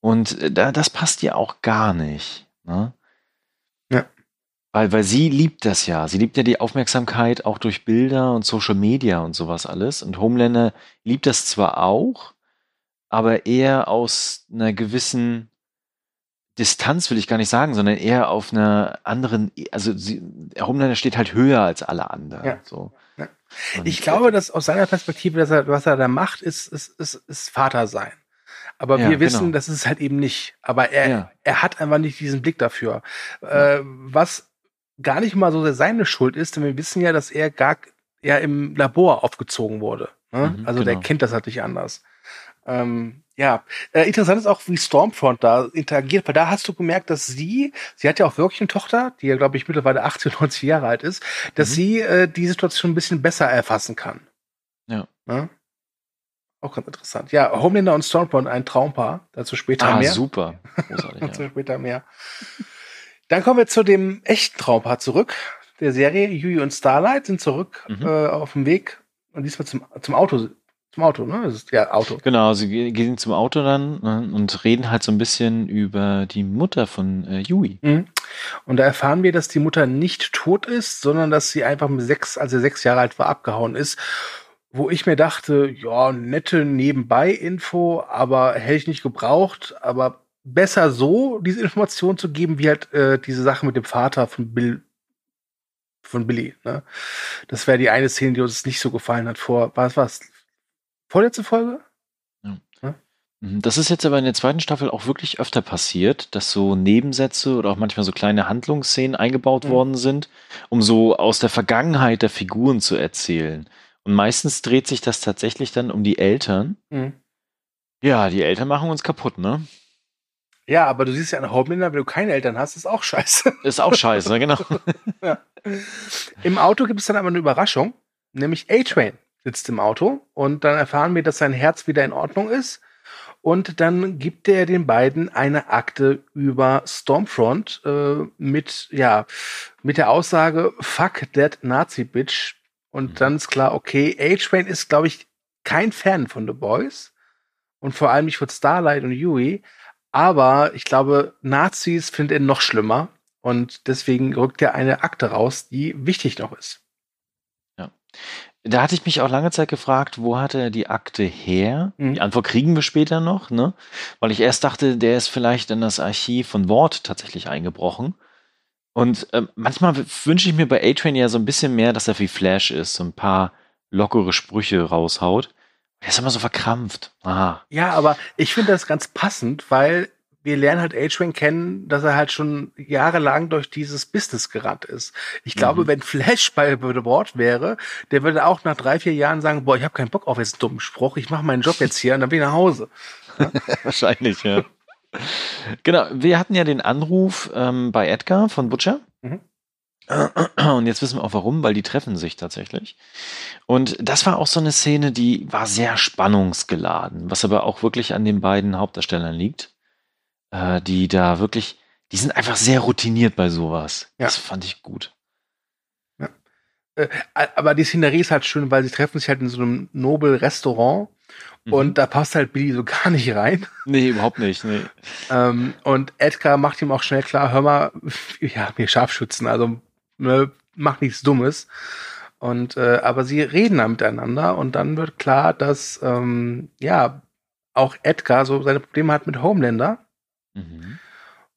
Und äh, da, das passt ihr auch gar nicht. Ne? Ja. Weil, weil sie liebt das ja. Sie liebt ja die Aufmerksamkeit auch durch Bilder und Social Media und sowas alles. Und Homelander liebt das zwar auch, aber eher aus einer gewissen Distanz will ich gar nicht sagen, sondern eher auf einer anderen, also sie, Homelander steht halt höher als alle anderen. Ja. So. Ja. Ich glaube, dass aus seiner Perspektive, dass er, was er da macht, ist, ist, ist, ist Vater sein. Aber ja, wir wissen, genau. das ist es halt eben nicht. Aber er, ja. er hat einfach nicht diesen Blick dafür. Äh, was gar nicht mal so seine Schuld ist, denn wir wissen ja, dass er gar ja im Labor aufgezogen wurde. Ne? Mhm, also genau. der kennt das halt nicht anders. Ähm, ja, äh, interessant ist auch, wie Stormfront da interagiert, weil da hast du gemerkt, dass sie, sie hat ja auch wirklich eine Tochter, die ja, glaube ich, mittlerweile 18, 90 Jahre alt ist, dass mhm. sie äh, die Situation ein bisschen besser erfassen kann. Ja. ja? Auch ganz interessant. Ja, Homelander und Stormfront, ein Traumpaar, dazu später ah, mehr. super. dazu ja. später mehr. Dann kommen wir zu dem echten Traumpaar zurück. Der Serie Yui und Starlight sind zurück mhm. äh, auf dem Weg und diesmal zum, zum Auto zum Auto, ne? Das ist ja Auto. Genau, sie gehen zum Auto dann ne, und reden halt so ein bisschen über die Mutter von äh, Yui. Mhm. Und da erfahren wir, dass die Mutter nicht tot ist, sondern dass sie einfach mit sechs, als sie sechs Jahre alt war, abgehauen ist. Wo ich mir dachte, ja, nette Nebenbei-Info, aber hätte ich nicht gebraucht, aber besser so, diese Information zu geben, wie halt äh, diese Sache mit dem Vater von Bill von Billy. Ne? Das wäre die eine Szene, die uns nicht so gefallen hat vor, was war's, Vorletzte Folge? Ja. Mhm, das ist jetzt aber in der zweiten Staffel auch wirklich öfter passiert, dass so Nebensätze oder auch manchmal so kleine Handlungsszenen eingebaut mhm. worden sind, um so aus der Vergangenheit der Figuren zu erzählen. Und meistens dreht sich das tatsächlich dann um die Eltern. Mhm. Ja, die Eltern machen uns kaputt, ne? Ja, aber du siehst ja an Homelander, wenn du keine Eltern hast, ist auch scheiße. Ist auch scheiße, genau. ja. Im Auto gibt es dann aber eine Überraschung, nämlich A-Train sitzt im Auto und dann erfahren wir, dass sein Herz wieder in Ordnung ist. Und dann gibt er den beiden eine Akte über Stormfront äh, mit, ja, mit der Aussage, fuck that Nazi bitch. Und mhm. dann ist klar, okay, A-Train ist, glaube ich, kein Fan von The Boys. Und vor allem nicht von Starlight und Yui. Aber ich glaube, Nazis findet er noch schlimmer. Und deswegen rückt er eine Akte raus, die wichtig noch ist. Ja. Da hatte ich mich auch lange Zeit gefragt, wo hat er die Akte her? Mhm. Die Antwort kriegen wir später noch, ne? Weil ich erst dachte, der ist vielleicht in das Archiv von Wort tatsächlich eingebrochen. Und äh, manchmal wünsche ich mir bei A-Train ja so ein bisschen mehr, dass er wie Flash ist, so ein paar lockere Sprüche raushaut. Er ist immer so verkrampft. Aha. Ja, aber ich finde das ganz passend, weil wir lernen halt A-Train kennen, dass er halt schon jahrelang durch dieses Business gerannt ist. Ich glaube, mhm. wenn Flash bei The Board wäre, der würde auch nach drei, vier Jahren sagen, boah, ich habe keinen Bock auf jetzt dummen Spruch, ich mache meinen Job jetzt hier und dann bin ich nach Hause. Ja? Wahrscheinlich, ja. genau, wir hatten ja den Anruf ähm, bei Edgar von Butcher. Mhm. Und jetzt wissen wir auch warum, weil die treffen sich tatsächlich. Und das war auch so eine Szene, die war sehr spannungsgeladen, was aber auch wirklich an den beiden Hauptdarstellern liegt, äh, die da wirklich, die sind einfach sehr routiniert bei sowas. Ja. Das fand ich gut. Ja. Äh, aber die Szenerie ist halt schön, weil sie treffen sich halt in so einem Nobel-Restaurant mhm. und da passt halt Billy so gar nicht rein. Nee, überhaupt nicht. Nee. ähm, und Edgar macht ihm auch schnell klar, hör mal, ja, wir Scharfschützen, also ne, mach nichts Dummes. Und äh, aber sie reden dann miteinander und dann wird klar, dass ähm, ja auch Edgar so seine Probleme hat mit Homelander. Mhm.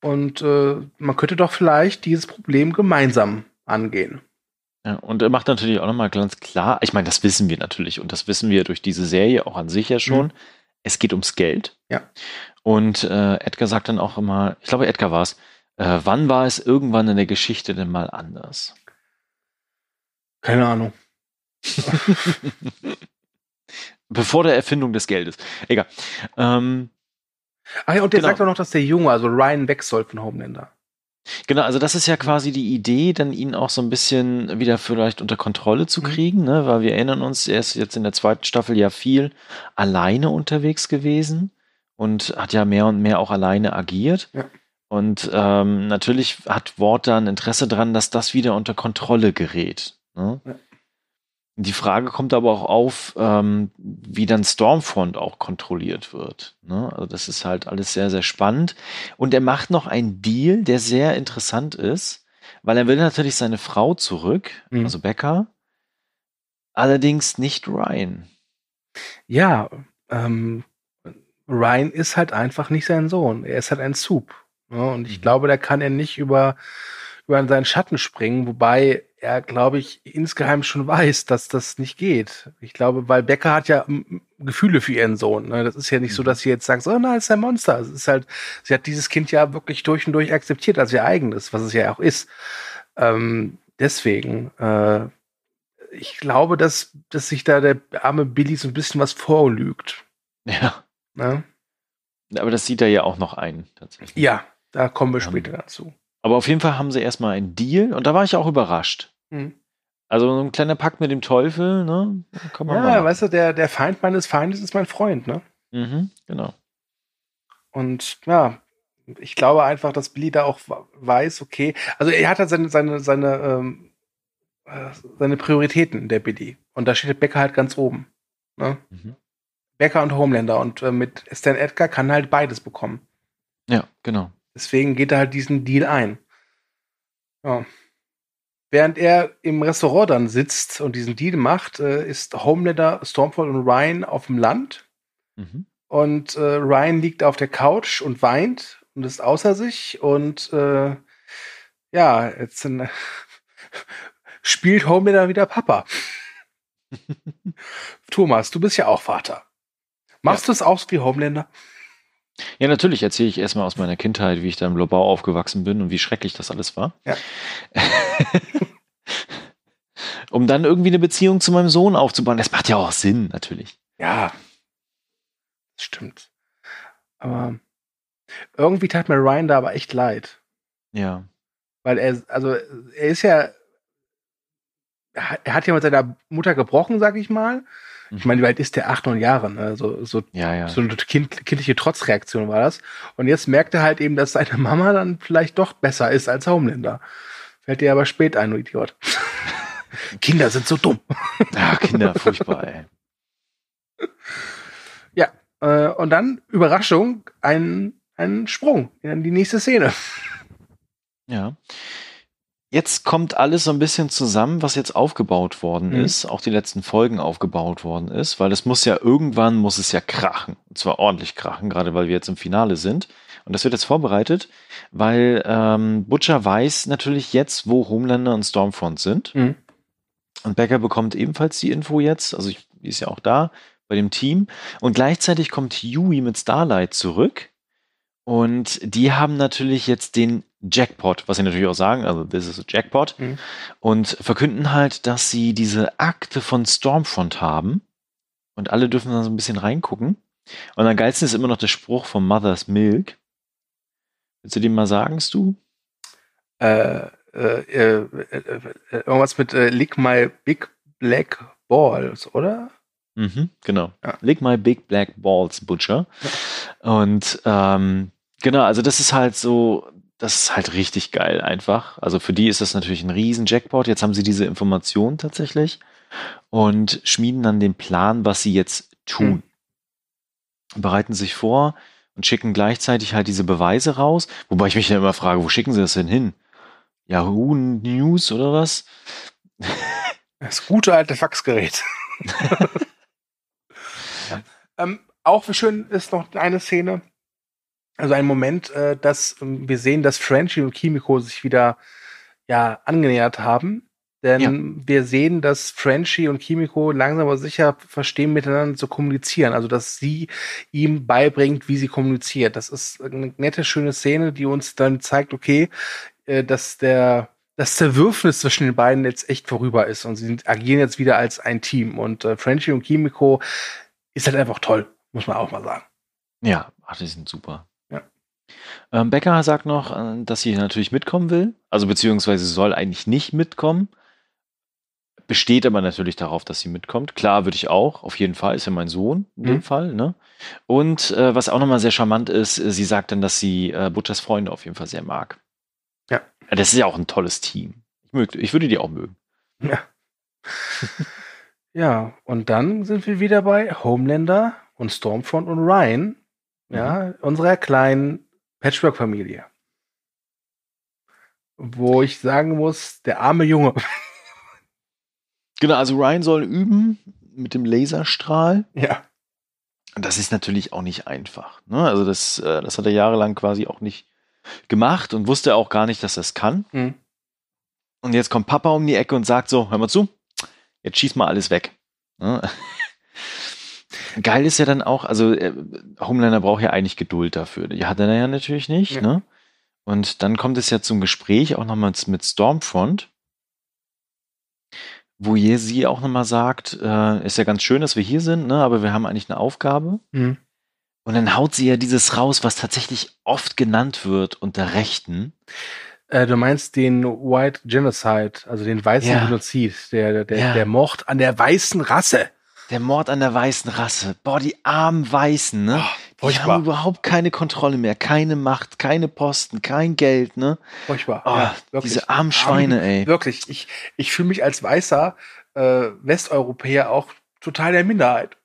Und äh, man könnte doch vielleicht dieses Problem gemeinsam angehen. Ja, und er macht natürlich auch nochmal ganz klar, ich meine, das wissen wir natürlich und das wissen wir durch diese Serie auch an sich ja schon. Mhm. Es geht ums Geld. Ja. Und äh, Edgar sagt dann auch immer, ich glaube, Edgar war es, äh, wann war es irgendwann in der Geschichte denn mal anders? Keine Ahnung. Bevor der Erfindung des Geldes. Egal. Ähm, Ach ja, und der genau. sagt auch noch, dass der Junge, also Ryan, weg soll von Homelander. Genau, also das ist ja quasi die Idee, dann ihn auch so ein bisschen wieder vielleicht unter Kontrolle zu mhm. kriegen, mhm. ne? weil wir erinnern uns, er ist jetzt in der zweiten Staffel ja viel alleine unterwegs gewesen und hat ja mehr und mehr auch alleine agiert. Ja. Und ähm, natürlich hat Wort da ein Interesse dran, dass das wieder unter Kontrolle gerät. Ne? Ja. Die Frage kommt aber auch auf, ähm, wie dann Stormfront auch kontrolliert wird. Ne? Also das ist halt alles sehr, sehr spannend. Und er macht noch einen Deal, der sehr interessant ist, weil er will natürlich seine Frau zurück, mhm. also Becca, allerdings nicht Ryan. Ja, ähm, Ryan ist halt einfach nicht sein Sohn. Er ist halt ein Soup. Ja, und ich mhm. glaube, da kann er nicht über, über seinen Schatten springen, wobei er, glaube ich, insgeheim schon weiß, dass das nicht geht. Ich glaube, weil Becker hat ja Gefühle für ihren Sohn. Ne? Das ist ja nicht so, mhm. dass sie jetzt sagt, so, na, ist ein Monster. Es ist halt, sie hat dieses Kind ja wirklich durch und durch akzeptiert als ihr eigenes, was es ja auch ist. Ähm, deswegen, äh, ich glaube, dass, dass sich da der arme Billy so ein bisschen was vorlügt. Ja. Ne? Aber das sieht er ja auch noch ein, tatsächlich. Ja, da kommen wir später dazu. Aber auf jeden Fall haben sie erstmal einen Deal und da war ich auch überrascht. Mhm. Also so ein kleiner Pakt mit dem Teufel, ne? ja, machen. weißt du, der, der Feind meines Feindes ist mein Freund, ne? Mhm, genau. Und ja, ich glaube einfach, dass Billy da auch weiß, okay, also er hat halt seine, seine, seine, ähm, äh, seine Prioritäten, der Billy. Und da steht Becker halt ganz oben. Ne? Mhm. Becker und Homelander. Und äh, mit Stan Edgar kann halt beides bekommen. Ja, genau. Deswegen geht er halt diesen Deal ein. Ja. Während er im Restaurant dann sitzt und diesen Deal macht, äh, ist Homelander, Stormfall und Ryan auf dem Land. Mhm. Und äh, Ryan liegt auf der Couch und weint und ist außer sich. Und äh, ja, jetzt äh, spielt Homelander wieder Papa. Thomas, du bist ja auch Vater. Machst ja. du es auch wie Homelander? Ja, natürlich erzähle ich erstmal aus meiner Kindheit, wie ich da im Lobau aufgewachsen bin und wie schrecklich das alles war. Ja. um dann irgendwie eine Beziehung zu meinem Sohn aufzubauen. Das macht ja auch Sinn, natürlich. Ja. Stimmt. Aber irgendwie tat mir Ryan da aber echt leid. Ja. Weil er, also er ist ja, er hat ja mit seiner Mutter gebrochen, sag ich mal. Ich meine, wie alt ist der? Acht, neun Jahre, ne? So, so, Ja, ja. so eine kind, kindliche Trotzreaktion war das. Und jetzt merkt er halt eben, dass seine Mama dann vielleicht doch besser ist als Homelander. Fällt dir aber spät ein, du Idiot. Kinder sind so dumm. Ja, Kinder, furchtbar, ey. Ja, äh, und dann, Überraschung, ein, ein Sprung in die nächste Szene. Ja. Jetzt kommt alles so ein bisschen zusammen, was jetzt aufgebaut worden Mhm. ist, auch die letzten Folgen aufgebaut worden ist, weil es muss ja irgendwann muss es ja krachen. Und zwar ordentlich krachen, gerade weil wir jetzt im Finale sind. Und das wird jetzt vorbereitet, weil ähm, Butcher weiß natürlich jetzt, wo Homelander und Stormfront sind. Mhm. Und Becker bekommt ebenfalls die Info jetzt, also ich, die ist ja auch da bei dem Team. Und gleichzeitig kommt Huey mit Starlight zurück. Und die haben natürlich jetzt den Jackpot, was sie natürlich auch sagen, also this is a Jackpot. Mhm. Und verkünden halt, dass sie diese Akte von Stormfront haben. Und alle dürfen da so ein bisschen reingucken. Und am geilsten ist immer noch der Spruch von Mother's Milk. Willst du den mal sagen, Stu? Äh, äh, äh, äh, äh, irgendwas mit äh, Lick My Big Black Balls, oder? Mhm, genau. Ja. Lick my big black balls, Butcher. Und ähm, genau, also das ist halt so, das ist halt richtig geil einfach. Also für die ist das natürlich ein riesen Jackpot. Jetzt haben sie diese Information tatsächlich und schmieden dann den Plan, was sie jetzt tun. Bereiten sich vor und schicken gleichzeitig halt diese Beweise raus. Wobei ich mich ja immer frage, wo schicken sie das denn hin? Yahoo News oder was? Das gute alte Faxgerät. ähm, auch schön ist noch eine Szene, also ein Moment, äh, dass ähm, wir sehen, dass Frenchie und Kimiko sich wieder ja angenähert haben. Denn wir sehen, dass Frenchie und Kimiko langsam aber sicher verstehen, miteinander zu kommunizieren. Also, dass sie ihm beibringt, wie sie kommuniziert. Das ist eine nette, schöne Szene, die uns dann zeigt, okay, äh, dass der das Zerwürfnis zwischen den beiden jetzt echt vorüber ist und sie agieren jetzt wieder als ein Team. Und äh, Frenchie und Kimiko ist halt einfach toll, muss man auch mal sagen. Ja, ach, die sind super. Ja. Ähm, Becker sagt noch, äh, dass sie natürlich mitkommen will. Also beziehungsweise soll eigentlich nicht mitkommen. Besteht aber natürlich darauf, dass sie mitkommt. Klar, würde ich auch. Auf jeden Fall. Ist ja mein Sohn in dem Mhm. Fall. Ne? Und äh, was auch nochmal sehr charmant ist, äh, sie sagt dann, dass sie äh, Butchers Freunde auf jeden Fall sehr mag. Ja. Das ist ja auch ein tolles Team. Ich, mög, ich würde die auch mögen. Ja. ja, und dann sind wir wieder bei Homelander und Stormfront und Ryan, ja, unserer kleinen Patchwork-Familie. Wo ich sagen muss, der arme Junge. Genau, also Ryan soll üben mit dem Laserstrahl. ja. Und Das ist natürlich auch nicht einfach. Ne? Also das, äh, das hat er jahrelang quasi auch nicht gemacht und wusste auch gar nicht, dass er es kann. Mhm. Und jetzt kommt Papa um die Ecke und sagt so, hör mal zu, jetzt schieß mal alles weg. Ne? Geil ist ja dann auch, also äh, Homelander braucht ja eigentlich Geduld dafür. Die hat er ja natürlich nicht. Ja. Ne? Und dann kommt es ja zum Gespräch auch nochmal mit Stormfront, wo ihr sie auch nochmal sagt, äh, ist ja ganz schön, dass wir hier sind, ne? aber wir haben eigentlich eine Aufgabe. Mhm. Und dann haut sie ja dieses raus, was tatsächlich oft genannt wird unter Rechten. Äh, du meinst den White Genocide, also den weißen Ja. Genozid, der, der, Ja. der Mord an der weißen Rasse. Der Mord an der weißen Rasse. Boah, die armen Weißen, ne? die furchtbar. haben überhaupt keine Kontrolle mehr, keine Macht, keine Posten, kein Geld, ne? Furchtbar. Oh, ja, wirklich. diese armen Schweine, ey. Wirklich. Ich, ich fühle mich als weißer äh, Westeuropäer auch total der Minderheit.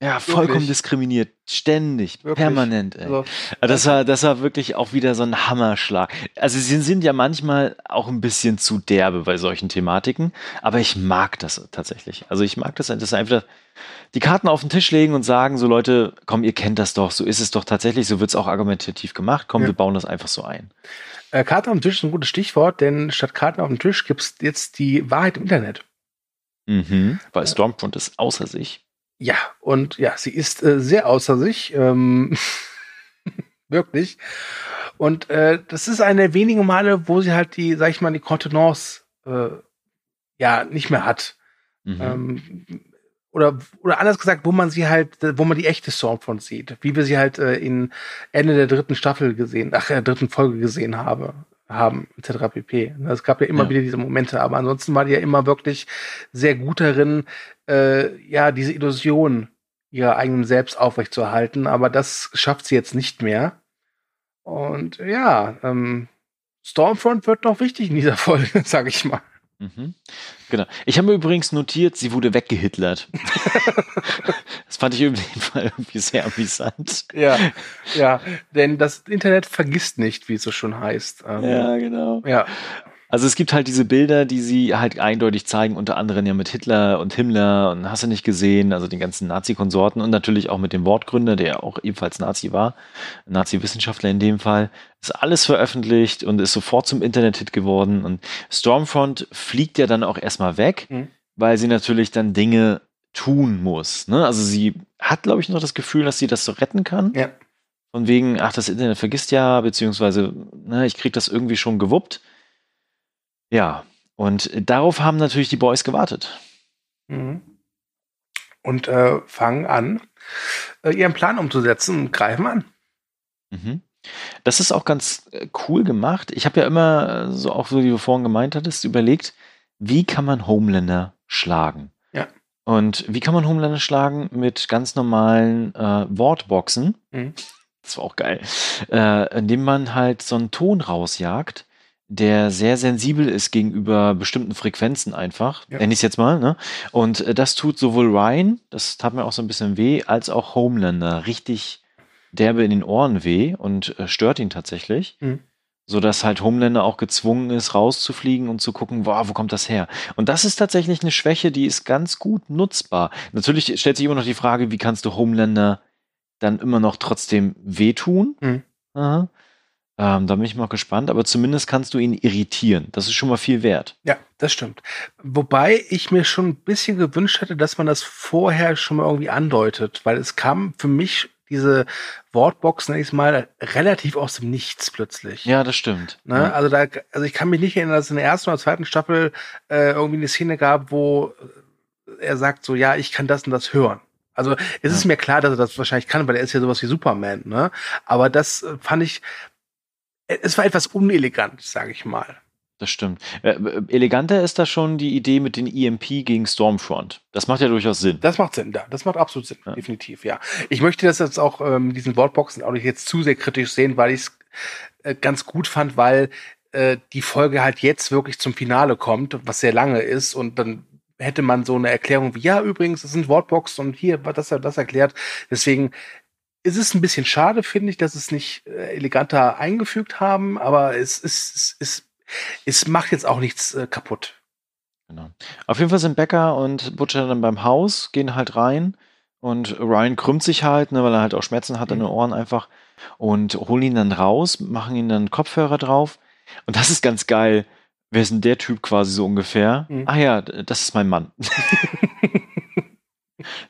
Ja, vollkommen Wirklich. diskriminiert. Ständig, Wirklich. permanent, ey. Also, Das war, das war wirklich auch wieder so ein Hammerschlag. Also sie sind ja manchmal auch ein bisschen zu derbe bei solchen Thematiken, aber ich mag das tatsächlich. Also ich mag das, das einfach die Karten auf den Tisch legen und sagen, so Leute, komm, ihr kennt das doch, so ist es doch tatsächlich, so wird es auch argumentativ gemacht, komm, Ja. wir bauen das einfach so ein. äh, Karten auf dem Tisch ist ein gutes Stichwort, denn statt Karten auf dem Tisch gibt es jetzt die Wahrheit im Internet. Mhm, weil Stormfront ist außer sich. Ja, und ja, sie ist äh, sehr außer sich. Ähm, wirklich. Und äh, das ist eine der wenigen Male, wo sie halt die, sag ich mal, die Kontenance äh, ja nicht mehr hat. Mhm. Ähm, oder, oder anders gesagt, wo man sie halt, wo man die echte Stormfront sieht, wie wir sie halt äh, in Ende der dritten Staffel gesehen, ach, der dritten Folge gesehen habe, haben, etc. pp. Es gab ja immer ja. wieder diese Momente, aber ansonsten war die ja immer wirklich sehr gut darin, äh, ja, diese Illusion ihrer eigenen Selbst aufrechtzuerhalten, aber das schafft sie jetzt nicht mehr. Und ja, ähm, Stormfront wird noch wichtig in dieser Folge, sag ich mal. Mhm. Genau. Ich habe mir übrigens notiert, sie wurde weggehitlert. das fand ich irgendwie, irgendwie sehr amüsant. Ja, ja, denn das Internet vergisst nicht, wie es so schon heißt. Ähm, ja, genau. Ja. Also es gibt halt diese Bilder, die sie halt eindeutig zeigen, unter anderem ja mit Hitler und Himmler und hast du nicht gesehen, also den ganzen Nazi-Konsorten und natürlich auch mit dem Wortgründer, der auch ebenfalls Nazi war, Nazi-Wissenschaftler in dem Fall. Ist alles veröffentlicht und ist sofort zum Internet-Hit geworden und Stormfront fliegt ja dann auch erstmal weg, mhm. weil sie natürlich dann Dinge tun muss. Ne? Also sie hat, glaube ich, noch das Gefühl, dass sie das so retten kann. Ja. Von wegen, ach, das Internet vergisst ja, beziehungsweise, ne, ich krieg das irgendwie schon gewuppt. Ja, und darauf haben natürlich die Boys gewartet. Mhm. Und äh, fangen an, äh, ihren Plan umzusetzen und greifen an. Mhm. Das ist auch ganz äh, cool gemacht. Ich habe ja immer, äh, so auch so wie du vorhin gemeint hattest, überlegt, wie kann man Homelander schlagen? Ja. Und wie kann man Homelander schlagen? Mit ganz normalen äh, Wortboxen. Mhm. Das war auch geil. Äh, indem man halt so einen Ton rausjagt der sehr sensibel ist gegenüber bestimmten Frequenzen einfach, ja. nenne ich es jetzt mal. Ne? Und äh, das tut sowohl Ryan, das tat mir auch so ein bisschen weh, als auch Homelander richtig derbe in den Ohren weh und äh, stört ihn tatsächlich. Mhm. So dass halt Homelander auch gezwungen ist, rauszufliegen und zu gucken, wow, wo kommt das her? Und das ist tatsächlich eine Schwäche, die ist ganz gut nutzbar. Natürlich stellt sich immer noch die Frage, wie kannst du Homelander dann immer noch trotzdem wehtun? Mhm. Aha. Ähm, da bin ich mal gespannt, aber zumindest kannst du ihn irritieren. Das ist schon mal viel wert. Ja, das stimmt. Wobei ich mir schon ein bisschen gewünscht hätte, dass man das vorher schon mal irgendwie andeutet, weil es kam für mich diese Wortbox, nenne ich es mal, relativ aus dem Nichts plötzlich. Ja, das stimmt. Ne? Ja. Also da, also ich kann mich nicht erinnern, dass es in der ersten oder zweiten Staffel äh, irgendwie eine Szene gab, wo er sagt so, ja, ich kann das und das hören. Also es ja. ist mir klar, dass er das wahrscheinlich kann, weil er ist ja sowas wie Superman, ne? Aber das äh, fand ich, es war etwas unelegant, sage ich mal. Das stimmt. Äh, äh, eleganter ist da schon die Idee mit den EMP gegen Stormfront. Das macht ja durchaus Sinn. Das macht Sinn, ja. Das macht absolut Sinn, ja. definitiv, ja. Ich möchte das jetzt auch ähm, diesen Wortboxen auch nicht jetzt zu sehr kritisch sehen, weil ich es äh, ganz gut fand, weil äh, die Folge halt jetzt wirklich zum Finale kommt, was sehr lange ist und dann hätte man so eine Erklärung wie, ja, übrigens, das sind Wortboxen und hier, das, das erklärt. Deswegen es ist ein bisschen schade, finde ich, dass es nicht äh, eleganter eingefügt haben, aber es, es, es, es, es macht jetzt auch nichts äh, kaputt. Genau. Auf jeden Fall sind Becker und Butcher dann beim Haus, gehen halt rein und Ryan krümmt sich halt, ne, weil er halt auch Schmerzen hat mhm. in den Ohren einfach und holen ihn dann raus, machen ihn dann Kopfhörer drauf und das ist ganz geil. Wer ist denn der Typ quasi so ungefähr? Mhm. Ah ja, das ist mein Mann.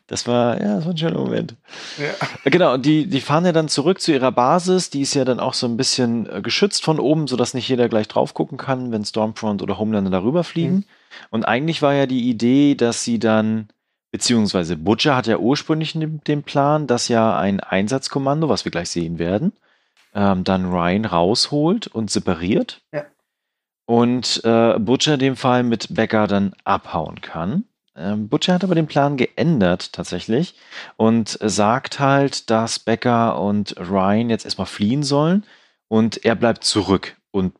Das war, ja, das war ein schöner Moment. Ja. Genau, die, die fahren ja dann zurück zu ihrer Basis. Die ist ja dann auch so ein bisschen äh, geschützt von oben, sodass nicht jeder gleich drauf gucken kann, wenn Stormfront oder Homelander darüber fliegen. Mhm. Und eigentlich war ja die Idee, dass sie dann, beziehungsweise Butcher hat ja ursprünglich den, den Plan, dass ja ein Einsatzkommando, was wir gleich sehen werden, ähm, dann Ryan rausholt und separiert. Ja. Und äh, Butcher in dem Fall mit Becker dann abhauen kann. Ähm, Butcher hat aber den Plan geändert tatsächlich und sagt halt, dass Becker und Ryan jetzt erstmal fliehen sollen und er bleibt zurück und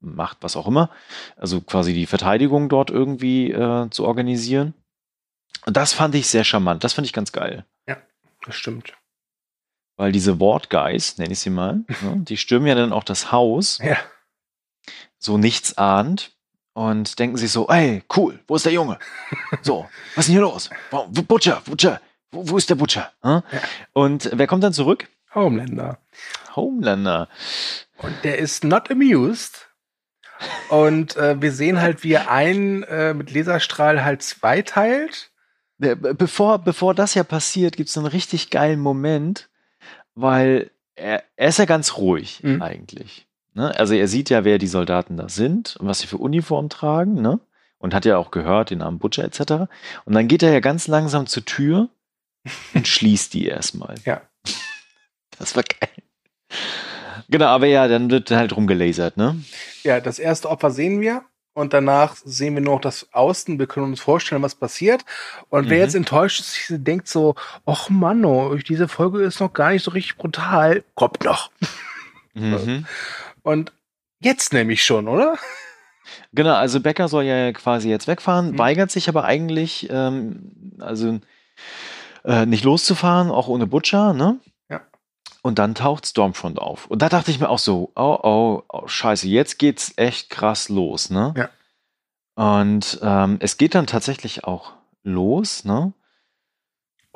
macht was auch immer. Also quasi die Verteidigung dort irgendwie äh, zu organisieren. Und das fand ich sehr charmant. Das fand ich ganz geil. Ja, das stimmt. Weil diese Wortgeist, nenne ich sie mal, ne, die stürmen ja dann auch das Haus. Ja. So nichts ahnt und denken sich so, ey, cool, wo ist der Junge? So, was ist denn hier los? Butcher, Butcher, wo, wo ist der Butcher? Hm? Ja. Und wer kommt dann zurück? Homelander. Homelander. Und der ist not amused. Und äh, wir sehen halt, wie er einen äh, mit Laserstrahl halt zweiteilt. Bevor, bevor das ja passiert, gibt es einen richtig geilen Moment, weil er, er ist ja ganz ruhig mhm. eigentlich. Ne? Also er sieht ja, wer die Soldaten da sind und was sie für Uniform tragen, ne? und hat ja auch gehört, den Namen Butcher etc. Und dann geht er ja ganz langsam zur Tür und schließt die erstmal. Ja. Das war geil. Genau, aber ja, dann wird halt rumgelasert, ne? Ja, das erste Opfer sehen wir und danach sehen wir nur noch das Außen. Wir können uns vorstellen, was passiert. Und mhm. wer jetzt enttäuscht ist, denkt so, ach Manno, diese Folge ist noch gar nicht so richtig brutal. Kommt noch. Mhm. Und jetzt nämlich schon, oder? Genau, also Becker soll ja quasi jetzt wegfahren, mhm. weigert sich aber eigentlich, ähm, also äh, nicht loszufahren, auch ohne Butcher, ne? Ja. Und dann taucht Stormfront auf. Und da dachte ich mir auch so, oh, oh, oh scheiße, jetzt geht's echt krass los, ne? Ja. Und ähm, es geht dann tatsächlich auch los, ne?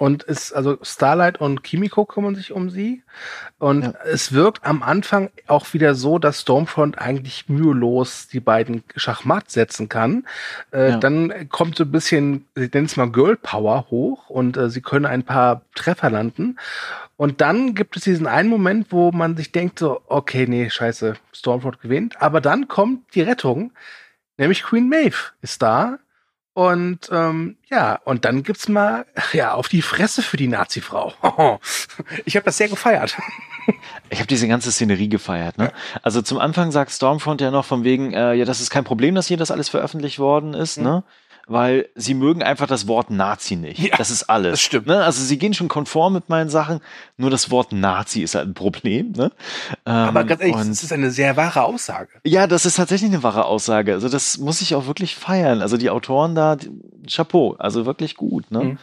Und es, also Starlight und Kimiko kümmern sich um sie. Und ja. es wirkt am Anfang auch wieder so, dass Stormfront eigentlich mühelos die beiden Schachmatt setzen kann. Äh, ja. Dann kommt so ein bisschen, ich nenne es mal Girl Power hoch und äh, sie können ein paar Treffer landen. Und dann gibt es diesen einen Moment, wo man sich denkt so, okay, nee, scheiße, Stormfront gewinnt. Aber dann kommt die Rettung, nämlich Queen Maeve ist da und ähm, ja, und dann gibt's mal ja auf die Fresse für die Nazi-Frau. ich habe das sehr gefeiert. Ich habe diese ganze Szenerie gefeiert. Ne? Ja. Also zum Anfang sagt Stormfront ja noch von wegen, äh, ja, das ist kein Problem, dass hier das alles veröffentlicht worden ist. Mhm. Ne? Weil sie mögen einfach das Wort Nazi nicht. Ja, das ist alles. Das stimmt. Ne? Also sie gehen schon konform mit meinen Sachen, nur das Wort Nazi ist halt ein Problem. Ne? Ähm, Aber ganz ehrlich, das ist eine sehr wahre Aussage. Ja, das ist tatsächlich eine wahre Aussage. Also das muss ich auch wirklich feiern. Also die Autoren da, Chapeau, also wirklich gut. Ne? Mhm.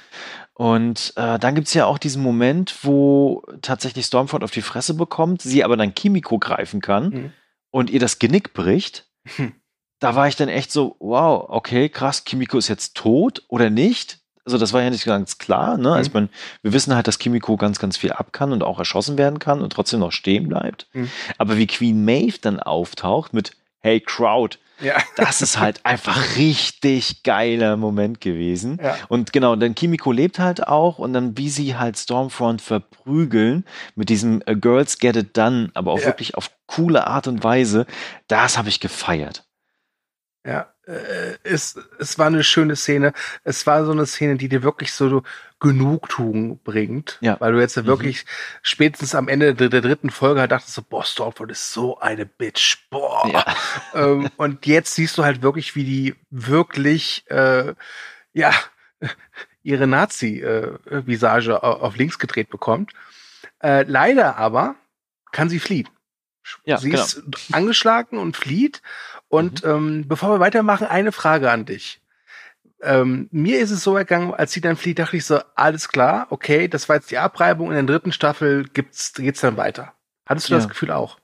Und äh, dann gibt's ja auch diesen Moment, wo tatsächlich Stormfront auf die Fresse bekommt, sie aber dann Kimiko greifen kann mhm. und ihr das Genick bricht. Hm da war ich dann echt so, wow, okay, krass, Kimiko ist jetzt tot oder nicht? Also das war ja nicht ganz klar, ne? Also mhm. Also man, wir wissen halt, dass Kimiko ganz, ganz viel ab kann und auch erschossen werden kann und trotzdem noch stehen bleibt. Mhm. Aber wie Queen Maeve dann auftaucht mit Hey Crowd, ja. das ist halt einfach richtig geiler Moment gewesen. Ja. Und genau, dann Kimiko lebt halt auch und dann wie sie halt Stormfront verprügeln mit diesem uh, Girls Get It Done, aber auch ja. wirklich auf coole Art und Weise, das habe ich gefeiert. Ja, äh, es, es war eine schöne Szene. Es war so eine Szene, die dir wirklich so Genugtuung bringt. Ja. Weil du jetzt mhm. wirklich spätestens am Ende der, der, dritten Folge halt dachtest so, boah, Stormfront ist so eine Bitch. Boah. Ja. Ähm, und jetzt siehst du halt wirklich, wie die wirklich, äh, ja, ihre Nazi-Visage äh, auf links gedreht bekommt. Äh, leider aber kann sie fliehen. Ja, sie genau. ist angeschlagen und flieht. Und mhm. ähm, bevor wir weitermachen, eine Frage an dich. Ähm, mir ist es so ergangen, als sie dann flieht, dachte ich so, alles klar, okay, das war jetzt die Abreibung. In der dritten Staffel gibt's, geht's dann weiter. Hattest du ja. das Gefühl auch?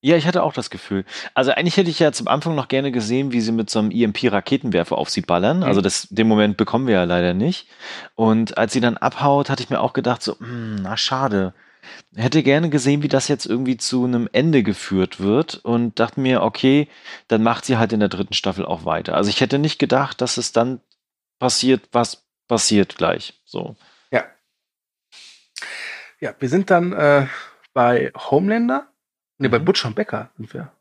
Ja, ich hatte auch das Gefühl. Also eigentlich hätte ich ja zum Anfang noch gerne gesehen, wie sie mit so einem EMP-Raketenwerfer auf sie ballern. Mhm. Also das, den Moment bekommen wir ja leider nicht. Und als sie dann abhaut, hatte ich mir auch gedacht, so, hm, na schade hätte gerne gesehen, wie das jetzt irgendwie zu einem Ende geführt wird und dachte mir, okay, dann macht sie halt in der dritten Staffel auch weiter. Also ich hätte nicht gedacht, dass es dann passiert, was passiert gleich. So. Ja. Ja, wir sind dann äh, bei Homelander. Ne, bei mhm. Butcher und Becker sind wir.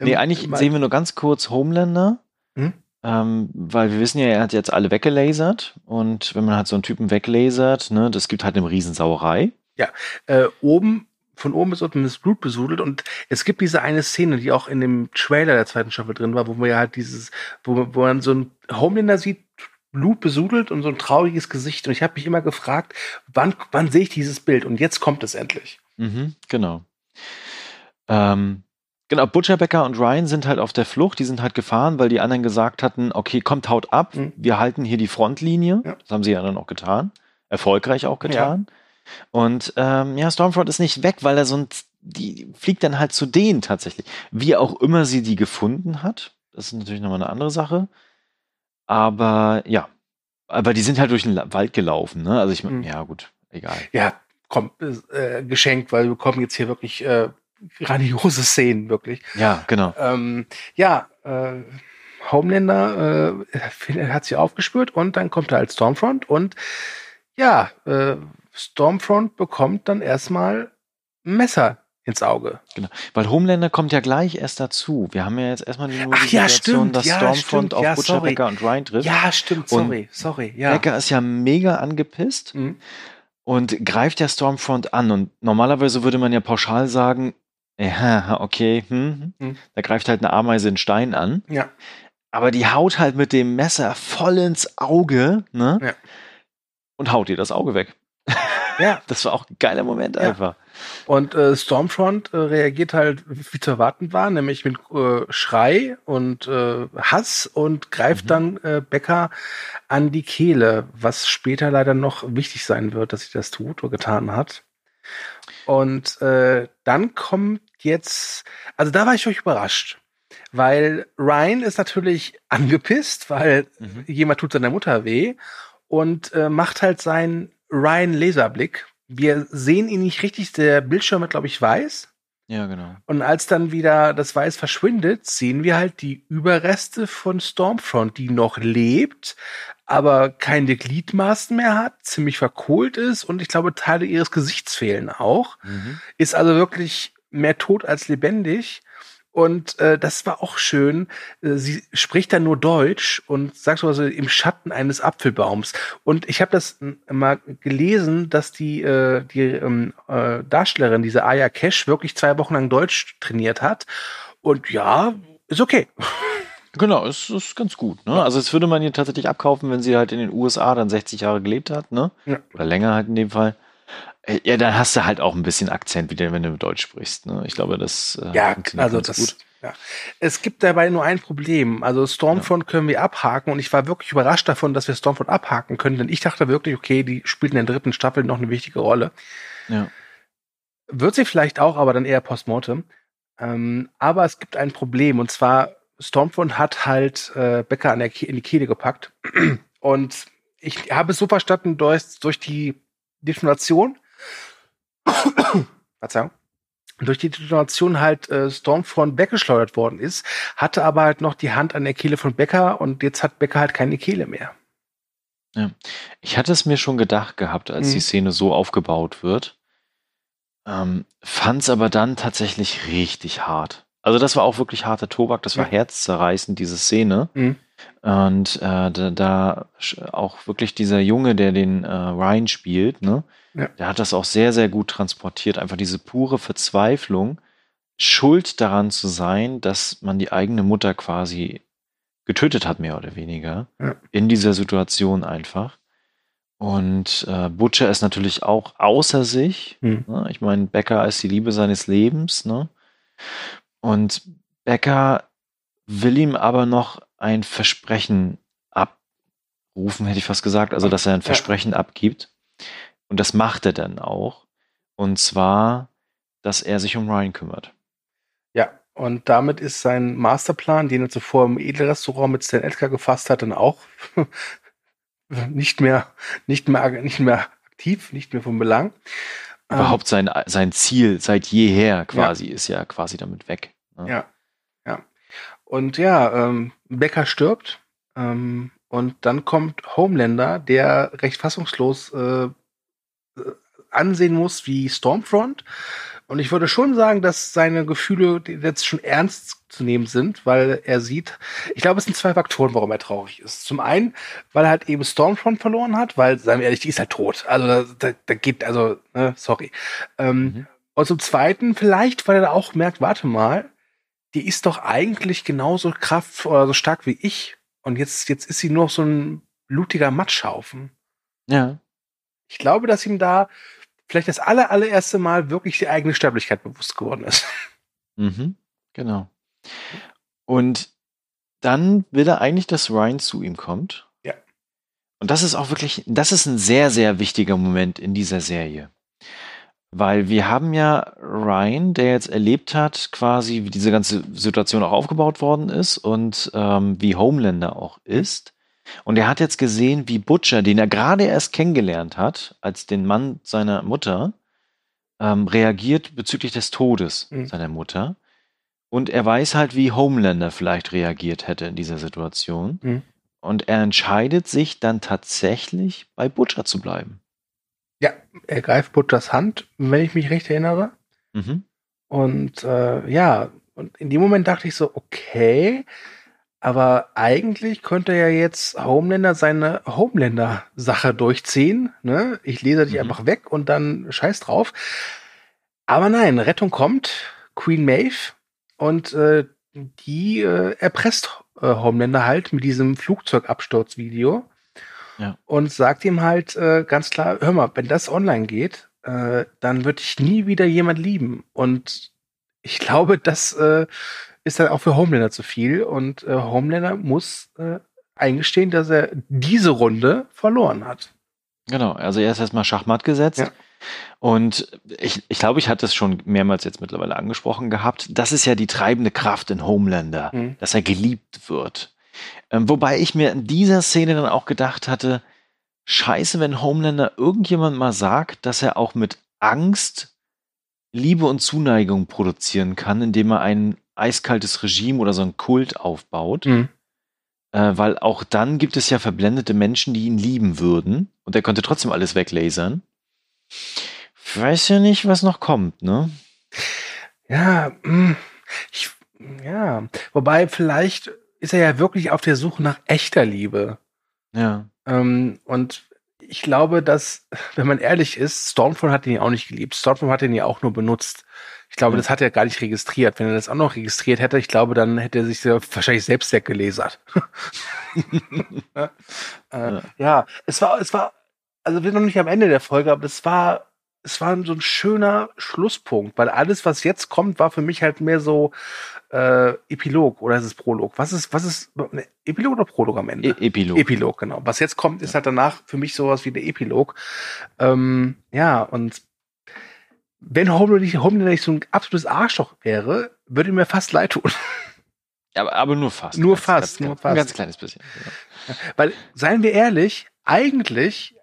Nee, eigentlich im sehen wir nur ganz kurz Homelander. Mhm. Ähm, weil wir wissen ja, er hat jetzt alle weggelasert und wenn man halt so einen Typen weglasert, ne, das gibt halt eine Riesensauerei. Ja, äh, oben von oben bis unten ist Blut besudelt und es gibt diese eine Szene, die auch in dem Trailer der zweiten Staffel drin war, wo man ja halt dieses, wo, wo man so ein Homelander sieht, Blut besudelt und so ein trauriges Gesicht und ich habe mich immer gefragt, wann, wann sehe ich dieses Bild und jetzt kommt es endlich. Mhm, genau. Ähm, genau, Butcherbecker und Ryan sind halt auf der Flucht, die sind halt gefahren, weil die anderen gesagt hatten, okay, kommt, haut ab, mhm. wir halten hier die Frontlinie. Ja. Das haben sie ja dann auch getan. Erfolgreich auch getan. Ja. Und ähm, ja, Stormfront ist nicht weg, weil er so ein, die fliegt dann halt zu denen tatsächlich. Wie auch immer sie die gefunden hat, das ist natürlich nochmal eine andere Sache. Aber ja, aber die sind halt durch den Wald gelaufen, ne? Also ich meine, mhm. ja gut, egal. Ja, komm, äh, geschenkt, weil wir bekommen jetzt hier wirklich äh, grandiose Szenen, wirklich. Ja, genau. Ähm, ja, äh, Homelander äh, hat sie aufgespürt und dann kommt er als Stormfront und ja, äh, Stormfront bekommt dann erstmal ein Messer ins Auge. Genau. Weil Homelander kommt ja gleich erst dazu. Wir haben ja jetzt erstmal nur Ach, die ja, Situation, dass ja, Stormfront auf ja, Butcher. Becker und Ryan trifft. Ja, stimmt, sorry, und sorry. Ja. Becker ist ja mega angepisst mhm. und greift ja Stormfront an. Und normalerweise würde man ja pauschal sagen, ja, okay, hm, mhm. da greift halt eine Ameise den Stein an. Ja. Aber die haut halt mit dem Messer voll ins Auge, ne? Ja. Und haut ihr das Auge weg. Ja. Das war auch ein geiler Moment ja. einfach. Und äh, Stormfront äh, reagiert halt, wie zu erwarten war, nämlich mit äh, Schrei und äh, Hass und greift mhm. dann äh, Becker an die Kehle, was später leider noch wichtig sein wird, dass sie das tut oder getan hat. Und äh, dann kommt jetzt, also da war ich euch überrascht, weil Ryan ist natürlich angepisst, weil mhm. jemand tut seiner Mutter weh und äh, macht halt seinen Ryan Laserblick. Wir sehen ihn nicht richtig, der Bildschirm ist, glaube ich, weiß. Ja, genau. Und als dann wieder das Weiß verschwindet, sehen wir halt die Überreste von Stormfront, die noch lebt, aber keine Gliedmaßen mehr hat, ziemlich verkohlt ist und ich glaube, Teile ihres Gesichts fehlen auch. Mhm. Ist also wirklich mehr tot als lebendig. Und äh, das war auch schön. Äh, sie spricht dann nur Deutsch und sagt so also im Schatten eines Apfelbaums. Und ich habe das mal gelesen, dass die, äh, die ähm, äh, Darstellerin, diese Aya Cash, wirklich zwei Wochen lang Deutsch trainiert hat. Und ja, ist okay. Genau, es ist ganz gut. Ne? Also das würde man ihr tatsächlich abkaufen, wenn sie halt in den USA dann 60 Jahre gelebt hat, ne? Ja. Oder länger halt in dem Fall. Äh, ja, dann hast du halt auch ein bisschen Akzent, wieder, wenn du Deutsch sprichst. Ne? Ich glaube, das äh, ja, also das, gut. Ja. Es gibt dabei nur ein Problem. Also Stormfront ja. können wir abhaken und ich war wirklich überrascht davon, dass wir Stormfront abhaken können, denn ich dachte wirklich, okay, die spielt in der dritten Staffel noch eine wichtige Rolle. Ja. Wird sie vielleicht auch, aber dann eher postmortem. Ähm, aber es gibt ein Problem und zwar Stormfront hat halt äh, Becker an der in die Kehle gepackt und ich habe es so verstanden, durch, durch die Detonation Verzeihung, durch die Detonation halt äh, Stormfront weggeschleudert worden ist, hatte aber halt noch die Hand an der Kehle von Becker und jetzt hat Becker halt keine Kehle mehr. Ja. Ich hatte es mir schon gedacht gehabt, als mhm. die Szene so aufgebaut wird. Ähm, Fand es aber dann tatsächlich richtig hart. Also das war auch wirklich harter Tobak, das war ja. herzzerreißend, diese Szene. Mhm. Und äh, da, da, auch wirklich dieser Junge, der den äh, Ryan spielt, ne, ja. der hat das auch sehr, sehr gut transportiert. Einfach diese pure Verzweiflung, schuld daran zu sein, dass man die eigene Mutter quasi getötet hat, mehr oder weniger, ja. in dieser Situation einfach. Und äh, Butcher ist natürlich auch außer sich. Mhm. Ne? Ich meine, Becker ist die Liebe seines Lebens. Ne? Und Becker will ihm aber noch ein Versprechen abrufen, hätte ich fast gesagt. Also, dass er ein Versprechen ja. abgibt. Und das macht er dann auch. Und zwar, dass er sich um Ryan kümmert. Ja, und damit ist sein Masterplan, den er zuvor im Edelrestaurant mit Stan Edgar gefasst hat, dann auch nicht mehr, nicht mehr, nicht mehr aktiv, nicht mehr von Belang. Überhaupt sein, sein Ziel seit jeher quasi ja. ist ja quasi damit weg. Ne? Ja, ja. Und ja, ähm, Becker stirbt ähm, und dann kommt Homelander, der recht fassungslos äh, ansehen muss wie Stormfront. Und ich würde schon sagen, dass seine Gefühle jetzt schon ernst zu nehmen sind, weil er sieht, ich glaube, es sind zwei Faktoren, warum er traurig ist. Zum einen, weil er halt eben Stormfront verloren hat, weil, sagen wir ehrlich, die ist halt tot. Also da, da, da geht, also, ne, sorry. Ähm, mhm. Und zum zweiten, vielleicht, weil er auch merkt, warte mal, die ist doch eigentlich genauso kraftvoll oder so stark wie ich. Und jetzt, jetzt ist sie nur so ein blutiger Matschhaufen. Ja. Ich glaube, dass ihm da vielleicht das aller, allererste Mal wirklich die eigene Sterblichkeit bewusst geworden ist. Mhm, genau. Und dann will er eigentlich, dass Ryan zu ihm kommt. Ja. Und das ist auch wirklich, das ist ein sehr, sehr wichtiger Moment in dieser Serie. Weil wir haben ja Ryan, der jetzt erlebt hat, quasi, wie diese ganze Situation auch aufgebaut worden ist und ähm, wie Homelander auch ist. Und er hat jetzt gesehen, wie Butcher, den er gerade erst kennengelernt hat, als den Mann seiner Mutter, ähm, reagiert bezüglich des Todes mhm. seiner Mutter. Und er weiß halt, wie Homelander vielleicht reagiert hätte in dieser Situation. Mhm. Und er entscheidet sich dann tatsächlich bei Butcher zu bleiben. Ja, er greift Butchers Hand, wenn ich mich recht erinnere. Mhm. Und äh, ja, und in dem Moment dachte ich so, okay, aber eigentlich könnte ja jetzt Homelander seine Homelander-Sache durchziehen. Ne? Ich lese dich mhm. einfach weg und dann scheiß drauf. Aber nein, Rettung kommt, Queen Maeve und äh, die äh, erpresst äh, Homelander halt mit diesem Flugzeugabsturzvideo ja. und sagt ihm halt äh, ganz klar, hör mal, wenn das online geht, äh, dann wird dich nie wieder jemand lieben. Und ich glaube, das äh, ist dann auch für Homelander zu viel und äh, Homelander muss äh, eingestehen, dass er diese Runde verloren hat. Genau, also er ist erstmal Schachmatt gesetzt. Ja. Und ich, ich glaube, ich hatte es schon mehrmals jetzt mittlerweile angesprochen gehabt. Das ist ja die treibende Kraft in Homelander, mhm. dass er geliebt wird. Ähm, wobei ich mir in dieser Szene dann auch gedacht hatte, scheiße, wenn Homelander irgendjemand mal sagt, dass er auch mit Angst Liebe und Zuneigung produzieren kann, indem er ein eiskaltes Regime oder so ein Kult aufbaut. Mhm. Äh, weil auch dann gibt es ja verblendete Menschen, die ihn lieben würden. Und er konnte trotzdem alles weglasern. Ich weiß ja nicht, was noch kommt, ne? Ja, hm, ich, ja. Wobei, vielleicht ist er ja wirklich auf der Suche nach echter Liebe. Ja. Ähm, und ich glaube, dass, wenn man ehrlich ist, Stormfront hat ihn ja auch nicht geliebt. Stormfront hat ihn ja auch nur benutzt. Ich glaube, das hat er gar nicht registriert. Wenn er das auch noch registriert hätte, ich glaube, dann hätte er sich wahrscheinlich selbst weggelesert. ja. Äh, ja. ja, es war, es war, also wir sind noch nicht am Ende der Folge, aber es war es war so ein schöner Schlusspunkt, weil alles, was jetzt kommt, war für mich halt mehr so äh, Epilog oder ist es Prolog? Was ist, was ist ne, Epilog oder Prolog am Ende? E Epilog. Epilog, genau. Was jetzt kommt, ist halt danach für mich sowas wie der Epilog. Ähm, ja, und wenn Homelander nicht, Homelander nicht so ein absolutes Arschloch wäre, würde mir fast leid tun. Aber, aber nur fast. Nur ganz, fast, ganz, nur fast. Ein ganz kleines bisschen. Genau. Weil, seien wir ehrlich, eigentlich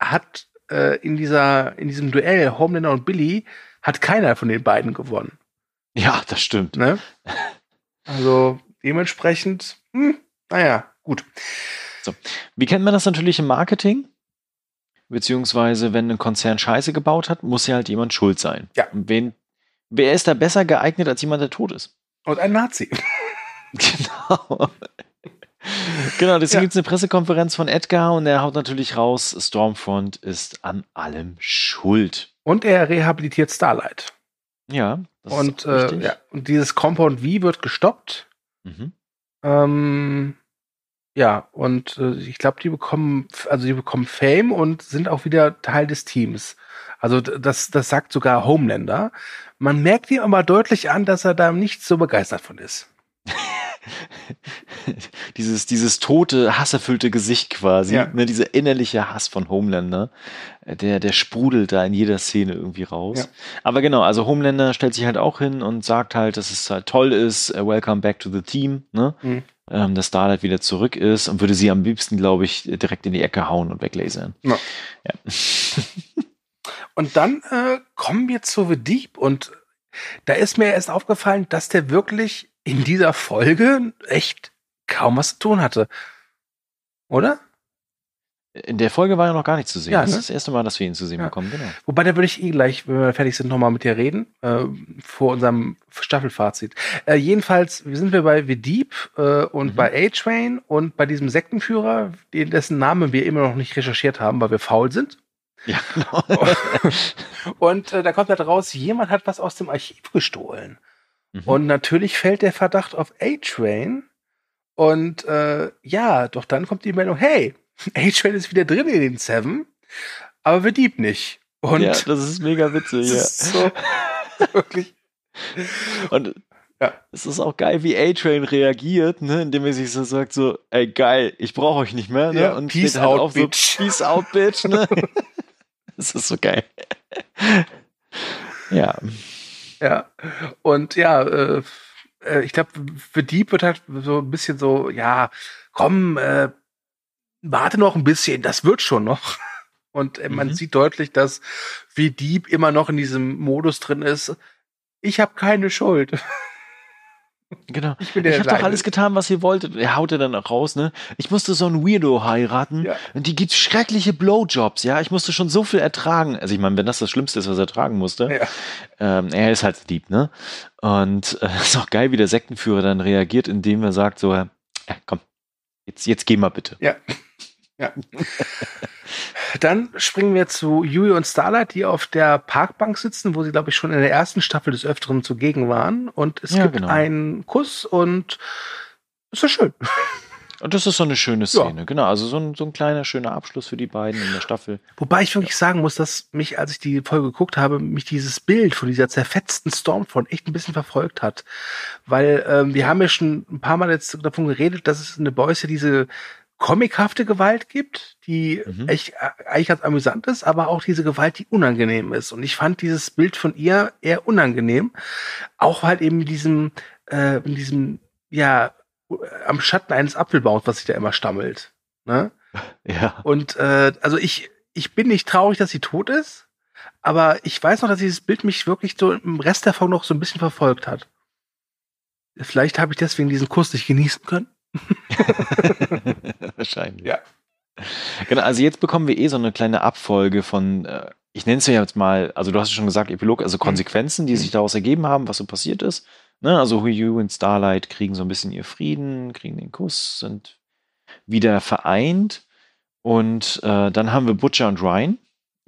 hat äh, in dieser, in diesem Duell Homelander und Billy hat keiner von den beiden gewonnen. Ja, das stimmt. Ne? Also dementsprechend, hm, naja, gut. So. Wie kennt man das natürlich im Marketing? Beziehungsweise, wenn ein Konzern Scheiße gebaut hat, muss ja halt jemand schuld sein. Ja. Und wen, wer ist da besser geeignet als jemand, der tot ist? Und ein Nazi. genau. genau, deswegen ja. gibt es eine Pressekonferenz von Edgar und er haut natürlich raus, Stormfront ist an allem schuld. Und er rehabilitiert Starlight. Ja. und, äh, ja, und dieses Compound V wird gestoppt. Mhm. Ähm, ja, und äh, ich glaube, die bekommen, also die bekommen Fame und sind auch wieder Teil des Teams. Also das, das sagt sogar Homelander. Man merkt ihm aber deutlich an, dass er da nicht so begeistert von ist. dieses, dieses tote, hasserfüllte Gesicht quasi, ja. ne, dieser innerliche Hass von Homelander, äh, der, der sprudelt da in jeder Szene irgendwie raus. Ja. Aber genau, also Homelander stellt sich halt auch hin und sagt halt, dass es halt toll ist, uh, welcome back to the team, ne? Mhm. Ähm, dass Starlight wieder zurück ist und würde sie am liebsten, glaube ich, direkt in die Ecke hauen und weglasern. Ja. ja. und dann äh, kommen wir zu The Deep und da ist mir erst aufgefallen, dass der wirklich in dieser Folge echt kaum was zu tun hatte. Oder? In der Folge war er noch gar nicht zu sehen. Ja, das ne? ist das erste Mal, dass wir ihn zu sehen ja. bekommen, genau. Wobei, da würde ich eh gleich, wenn wir fertig sind, nochmal mit dir reden, äh, vor unserem Staffelfazit. Äh, jedenfalls sind wir bei The Deep äh, und mhm. bei A-Train und bei diesem Sektenführer, dessen Namen wir immer noch nicht recherchiert haben, weil wir faul sind. Ja, genau. und äh, da kommt halt raus, jemand hat was aus dem Archiv gestohlen. Mhm. Und natürlich fällt der Verdacht auf A-Train. Und äh, ja, doch dann kommt die Meldung, hey, A-Train ist wieder drin in den Seven, aber wir Dieb nicht. Und ja, das ist mega witzig, ja. So, wirklich. Und ja. es ist auch geil, wie A-Train reagiert, ne, indem er sich so sagt, so, ey, geil, ich brauche euch nicht mehr, ne? Ja, und peace halt out, halt bitch. So, peace out, bitch, ne? das ist so geil. ja. Ja. Und ja, äh, äh ich glaube, für Dieb wird halt so ein bisschen so, ja, komm, äh, warte noch ein bisschen, das wird schon noch. Und äh, man mhm. sieht deutlich, dass wie Dieb immer noch in diesem Modus drin ist. Ich habe keine Schuld. Genau. Ich, ich habe doch alles getan, was ihr wolltet. Er haut er dann auch raus, ne? Ich musste so einen Weirdo heiraten. Ja. Und die gibt schreckliche Blowjobs, ja. Ich musste schon so viel ertragen. Also ich meine, wenn das das Schlimmste ist, was er tragen musste. Ja. Ähm, er ist halt Dieb, ne? Und äh, ist auch geil, wie der Sektenführer dann reagiert, indem er sagt so, ja, komm, jetzt, jetzt geh mal bitte. Ja. Ja. Dann springen wir zu Yui und Starlight, die auf der Parkbank sitzen, wo sie, glaube ich, schon in der ersten Staffel des Öfteren zugegen waren. Und es ja, gibt genau. einen Kuss und es ist schön. Und das ist so eine schöne Szene, ja. genau. Also so ein, so ein kleiner, schöner Abschluss für die beiden in der Staffel. Wobei ich wirklich sagen muss, dass mich, als ich die Folge geguckt habe, mich dieses Bild von dieser zerfetzten Stormfront echt ein bisschen verfolgt hat. Weil ähm, wir haben ja schon ein paar Mal jetzt davon geredet, dass es in The Boys ja diese comichafte Gewalt gibt, die mhm. echt äh, eigentlich ganz amüsant ist, aber auch diese Gewalt, die unangenehm ist. Und ich fand dieses Bild von ihr eher unangenehm, auch halt eben in diesem, äh, in diesem, ja, am Schatten eines Apfelbaums, was sich da immer stammelt. Ne? Ja. Und äh, also ich, ich bin nicht traurig, dass sie tot ist, aber ich weiß noch, dass dieses Bild mich wirklich so im Rest der Folge noch so ein bisschen verfolgt hat. Vielleicht habe ich deswegen diesen Kuss nicht genießen können. Wahrscheinlich. Ja. Genau, also jetzt bekommen wir eh so eine kleine Abfolge von, äh, ich nenne es ja jetzt mal, also du hast schon gesagt, Epilog, also mhm. Konsequenzen, die sich daraus ergeben haben, was so passiert ist. Ne? Also Huyu und Starlight kriegen so ein bisschen ihr Frieden, kriegen den Kuss, sind wieder vereint. Und äh, dann haben wir Butcher und Ryan.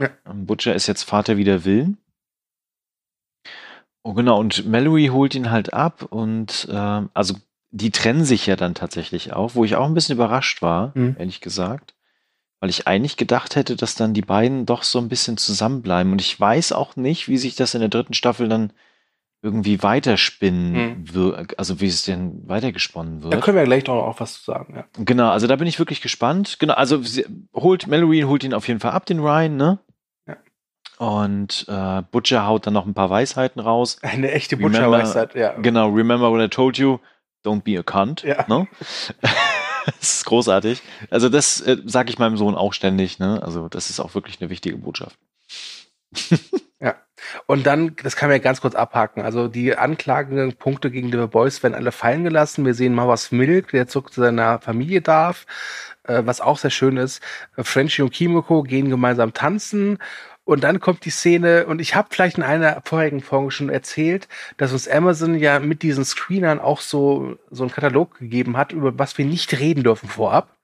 Ja. Butcher ist jetzt Vater wieder Willen. Oh, genau, und Mallory holt ihn halt ab und äh, also die trennen sich ja dann tatsächlich auch, wo ich auch ein bisschen überrascht war, mhm. ehrlich gesagt. Weil ich eigentlich gedacht hätte, dass dann die beiden doch so ein bisschen zusammenbleiben. Und ich weiß auch nicht, wie sich das in der dritten Staffel dann irgendwie weiterspinnen mhm. wird, also wie es denn weitergesponnen wird. Da können wir gleich doch auch was zu sagen, ja. Genau, also da bin ich wirklich gespannt. Genau, also sie holt, Mallory holt ihn auf jeden Fall ab, den Ryan, ne? Ja. Und äh, Butcher haut dann noch ein paar Weisheiten raus. Eine echte Butcher-Weisheit, ja. Genau, remember what I told you don't be a cunt. Ja. Ne? das ist großartig. Also das äh, sage ich meinem Sohn auch ständig. Ne? Also das ist auch wirklich eine wichtige Botschaft. ja. Und dann, das kann man ja ganz kurz abhaken. Also die Anklagepunkte gegen die Boys werden alle fallen gelassen. Wir sehen Mawas Milk, der zurück zu seiner Familie darf, äh, was auch sehr schön ist. Frenchie und Kimiko gehen gemeinsam tanzen und dann kommt die Szene, und ich habe vielleicht in einer vorherigen Folge schon erzählt, dass uns Amazon ja mit diesen Screenern auch so, so einen Katalog gegeben hat, über was wir nicht reden dürfen vorab.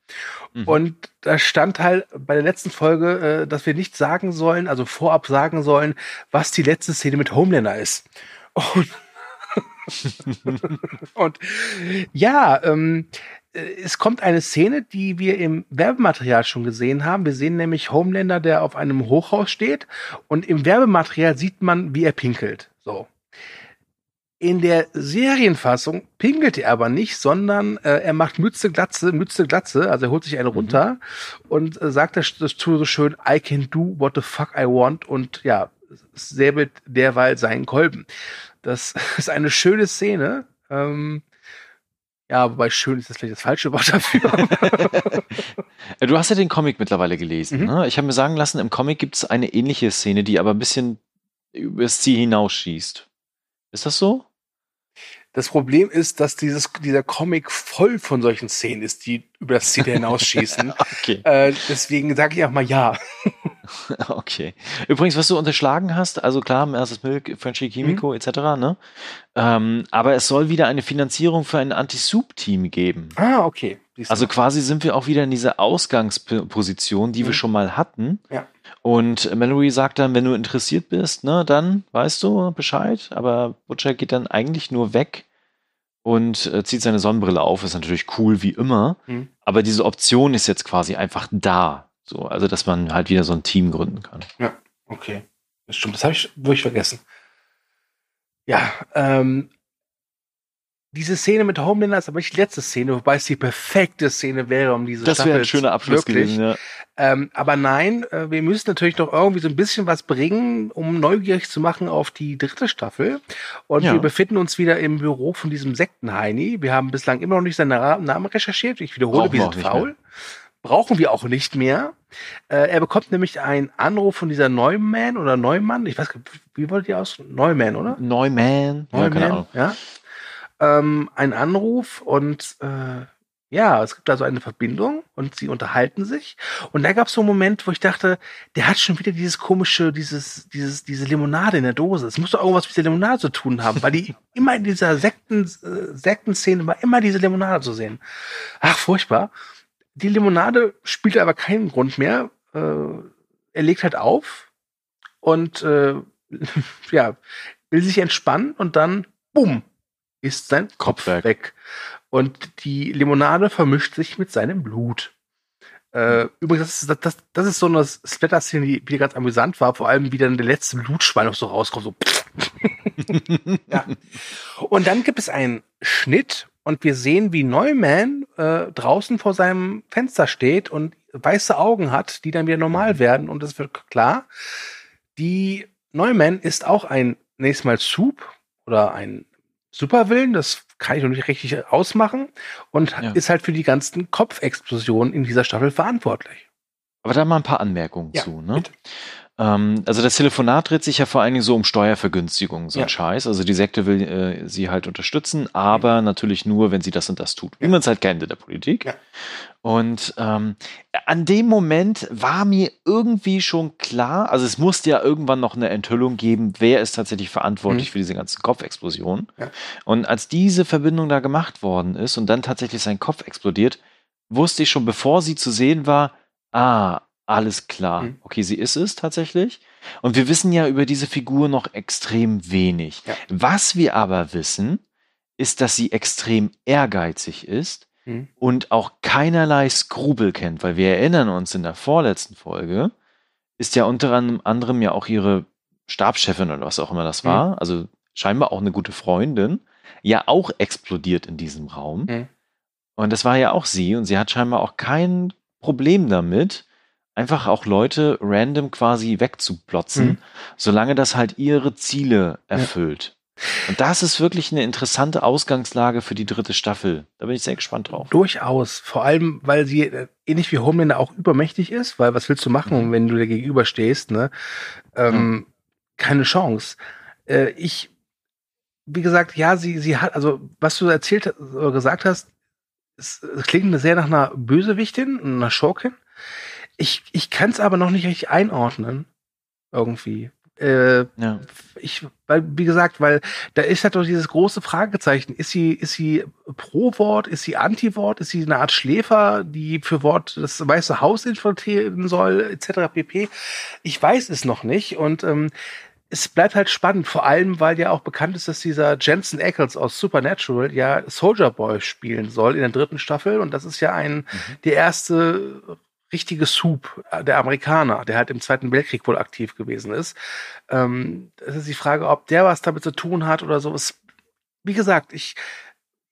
Mhm. Und da stand halt bei der letzten Folge, äh, dass wir nicht sagen sollen, also vorab sagen sollen, was die letzte Szene mit Homelander ist. Und, und ja, ähm, äh, es kommt eine Szene, die wir im Werbematerial schon gesehen haben. Wir sehen nämlich Homelander, der auf einem Hochhaus steht und im Werbematerial sieht man, wie er pinkelt. So. In der Serienfassung pinkelt er aber nicht, sondern äh, er macht Mütze Glatze, Mütze Glatze, also er holt sich eine mhm. runter und äh, sagt das, das so schön, I can do what the fuck I want und ja, säbelt derweil seinen Kolben. Das ist eine schöne Szene. Ähm, ja, wobei schön ist das vielleicht das falsche Wort dafür. du hast ja den Comic mittlerweile gelesen. Mhm. Ne? Ich habe mir sagen lassen, im Comic gibt es eine ähnliche Szene, die aber ein bisschen übers Ziel hinausschießt. Ist das so? Das Problem ist, dass dieses, dieser Comic voll von solchen Szenen ist, die über das Ziel hinausschießen. okay. Äh, deswegen sage ich auch mal ja. okay. Übrigens, was du unterschlagen hast, also klar, erstes Milk, Frenchy Chemico mhm. etc., ne? Ähm, aber es soll wieder eine Finanzierung für ein Anti-Soup-Team geben. Ah, okay. Also quasi sind wir auch wieder in dieser Ausgangsposition, die mhm. wir schon mal hatten. Ja. Und Mallory sagt dann, wenn du interessiert bist, ne, dann weißt du Bescheid. Aber Butcher geht dann eigentlich nur weg und äh, zieht seine Sonnenbrille auf. Ist natürlich cool wie immer. Mhm. Aber diese Option ist jetzt quasi einfach da. So, also dass man halt wieder so ein Team gründen kann. Ja, okay. Das stimmt. Das habe ich wirklich vergessen. Ja, ähm, diese Szene mit Homelander ist aber nicht die letzte Szene, wobei es die perfekte Szene wäre, um diese Das wäre ein schöner Abschluss wirklich. gewesen, ja. Ähm, aber nein, äh, wir müssen natürlich doch irgendwie so ein bisschen was bringen, um neugierig zu machen auf die dritte Staffel. Und ja. wir befinden uns wieder im Büro von diesem Sektenheini. Wir haben bislang immer noch nicht seinen Namen recherchiert. Ich wiederhole, Brauchen wir sind faul. Mehr. Brauchen wir auch nicht mehr. Äh, er bekommt nämlich einen Anruf von dieser Neumann oder Neumann. Ich weiß, wie wollt ihr aus? Neumann, oder? Neumann. Neumann, ja. Ähm, einen Anruf und äh, ja, es gibt also eine Verbindung und sie unterhalten sich. Und da gab es so einen Moment, wo ich dachte, der hat schon wieder dieses komische, dieses, dieses, diese Limonade in der Dose. Es muss doch irgendwas mit der Limonade zu tun haben, weil die immer in dieser Sekten, äh, Sektenszene war immer diese Limonade zu sehen. Ach, furchtbar. Die Limonade spielt aber keinen Grund mehr. Äh, er legt halt auf und äh, ja, will sich entspannen und dann, bumm, ist sein Kopf, Kopf weg. weg. Und die Limonade vermischt sich mit seinem Blut. Äh, übrigens, das ist, das, das ist so eine Splatter-Szene, die wieder ganz amüsant war, vor allem wie dann der letzte Blutschwein noch so rauskommt. So. ja. Und dann gibt es einen Schnitt und wir sehen, wie Neumann äh, draußen vor seinem Fenster steht und weiße Augen hat, die dann wieder normal werden. Und es wird klar, die Neumann ist auch ein nächstes Mal Soup oder ein Superwillen, das kann ich noch nicht richtig ausmachen und ja. ist halt für die ganzen Kopfexplosionen in dieser Staffel verantwortlich. Aber da mal ein paar Anmerkungen ja, zu. Ne? Ähm, also das Telefonat dreht sich ja vor allen Dingen so um Steuervergünstigung, so ein ja. Scheiß. Also die Sekte will äh, sie halt unterstützen, aber mhm. natürlich nur, wenn sie das und das tut. Wie man es halt kennt in der Politik. Ja. Und ähm, an dem Moment war mir irgendwie schon klar, also es musste ja irgendwann noch eine Enthüllung geben, wer ist tatsächlich verantwortlich mhm. für diese ganzen Kopfexplosionen. Ja. Und als diese Verbindung da gemacht worden ist und dann tatsächlich sein Kopf explodiert, wusste ich schon, bevor sie zu sehen war, ah, alles klar. Mhm. Okay, sie ist es tatsächlich. Und wir wissen ja über diese Figur noch extrem wenig. Ja. Was wir aber wissen, ist, dass sie extrem ehrgeizig ist mhm. und auch keinerlei Skrupel kennt, weil wir erinnern uns in der vorletzten Folge, ist ja unter anderem ja auch ihre Stabschefin oder was auch immer das war, mhm. also scheinbar auch eine gute Freundin, ja auch explodiert in diesem Raum. Mhm. Und das war ja auch sie und sie hat scheinbar auch kein Problem damit, einfach auch Leute random quasi wegzuplotzen, mhm. solange das halt ihre Ziele erfüllt. Ja. Und das ist wirklich eine interessante Ausgangslage für die dritte Staffel. Da bin ich sehr gespannt drauf. Durchaus. Vor allem, weil sie äh, ähnlich wie Homelander auch übermächtig ist, weil was willst du machen, mhm. wenn du dir gegenüberstehst, ne? Ähm, mhm. Keine Chance. Äh, ich, wie gesagt, ja, sie, sie hat, also was du erzählt oder gesagt hast, es, es klingt sehr nach einer Bösewichtin, einer Schurkin. Ich, ich kann es aber noch nicht richtig einordnen. Irgendwie. Äh, ja. Ich, weil, wie gesagt, weil da ist halt doch dieses große Fragezeichen. Ist sie, ist sie pro Wort, ist sie Anti-Wort, ist sie eine Art Schläfer, die für Wort das Weiße Haus infiltrieren soll, etc. pp. Ich weiß es noch nicht und ähm, es bleibt halt spannend, vor allem, weil ja auch bekannt ist, dass dieser Jensen Ackles aus Supernatural ja Soldier Boy spielen soll in der dritten Staffel. Und das ist ja ein, mhm. der erste richtige Soup äh, der Amerikaner, der halt im Zweiten Weltkrieg wohl aktiv gewesen ist. Ähm, das ist die Frage, ob der was damit zu tun hat oder so. Es, wie gesagt, ich,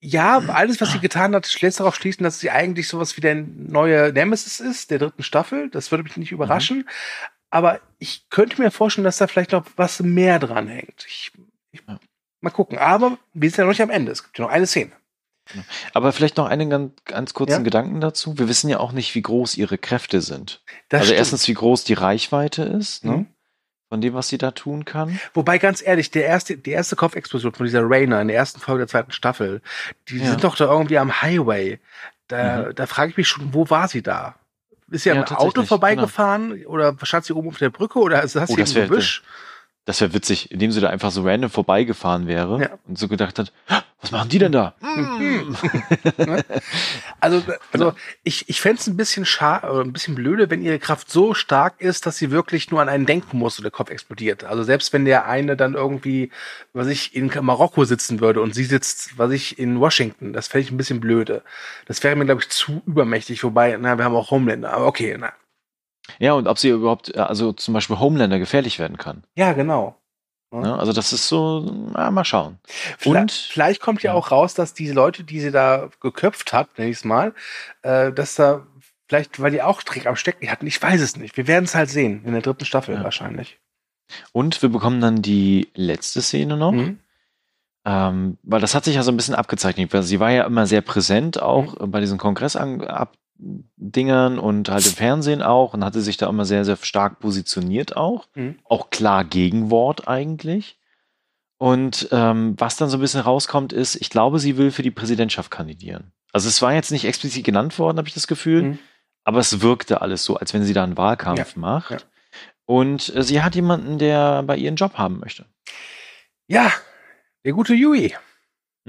ja, alles, was sie getan hat, lässt darauf schließen, dass sie eigentlich sowas wie der neue Nemesis ist, der dritten Staffel. Das würde mich nicht überraschen. Mhm. Aber ich könnte mir vorstellen, dass da vielleicht noch was mehr dran hängt. Ich, ich, mal gucken. Aber wir sind ja noch nicht am Ende. Es gibt ja noch eine Szene. Aber vielleicht noch einen ganz, ganz kurzen ja? Gedanken dazu. Wir wissen ja auch nicht, wie groß ihre Kräfte sind. Das also stimmt. erstens, wie groß die Reichweite ist, ne? Mhm. Von dem, was sie da tun kann. Wobei, ganz ehrlich, der erste, die erste Kopfexplosion von dieser Rainer in der ersten Folge der zweiten Staffel, die ja. sind doch da irgendwie am Highway. Da, mhm. da frage ich mich schon, wo war sie da? Ist sie ja, am Auto genau. vorbeigefahren genau. oder stand sie oben auf der Brücke oder ist das oh, hier das im Gebüsch? Das wäre witzig, indem sie da einfach so random vorbeigefahren wäre ja. und so gedacht hat, was machen die denn da? Mhm. also, also ich, ich fände es ein bisschen schade, ein bisschen blöde, wenn ihre Kraft so stark ist, dass sie wirklich nur an einen denken muss und der Kopf explodiert. Also selbst wenn der eine dann irgendwie, was ich in Marokko sitzen würde und sie sitzt, was ich in Washington, das fände ich ein bisschen blöde. Das wäre mir, glaube ich, zu übermächtig. Wobei, na, wir haben auch Homelander, aber okay, na, ja, und ob sie überhaupt, äh, also zum Beispiel Homelander gefährlich werden kann. Ja, genau. Ja, also das ist so, na, mal schauen. Vielleicht, und vielleicht kommt ja, ja, auch raus, dass diese Leute, die sie da geköpft hat, nenne ich es mal, äh, dass da vielleicht, weil die auch Trick am Stecken hatten, ich weiß es nicht. Wir werden es halt sehen in der dritten Staffel ja. wahrscheinlich. Und wir bekommen dann die letzte Szene noch. Mhm. Ähm, weil das hat sich ja so ein bisschen abgezeichnet. Weil sie war ja immer sehr präsent, auch mhm. bei diesen Kongressab Dingern und halt im Fernsehen auch und hatte sich da immer sehr, sehr stark positioniert auch. Mhm. Auch klar Gegenwort eigentlich. Und ähm, was dann so ein bisschen rauskommt, ist, ich glaube, sie will für die Präsidentschaft kandidieren. Also es war jetzt nicht explizit genannt worden, habe ich das Gefühl, mhm. aber es wirkte alles so, als wenn sie da einen Wahlkampf ja. macht. Ja. Und äh, sie hat jemanden, der bei ihr einen Job haben möchte. Ja, der gute Yui.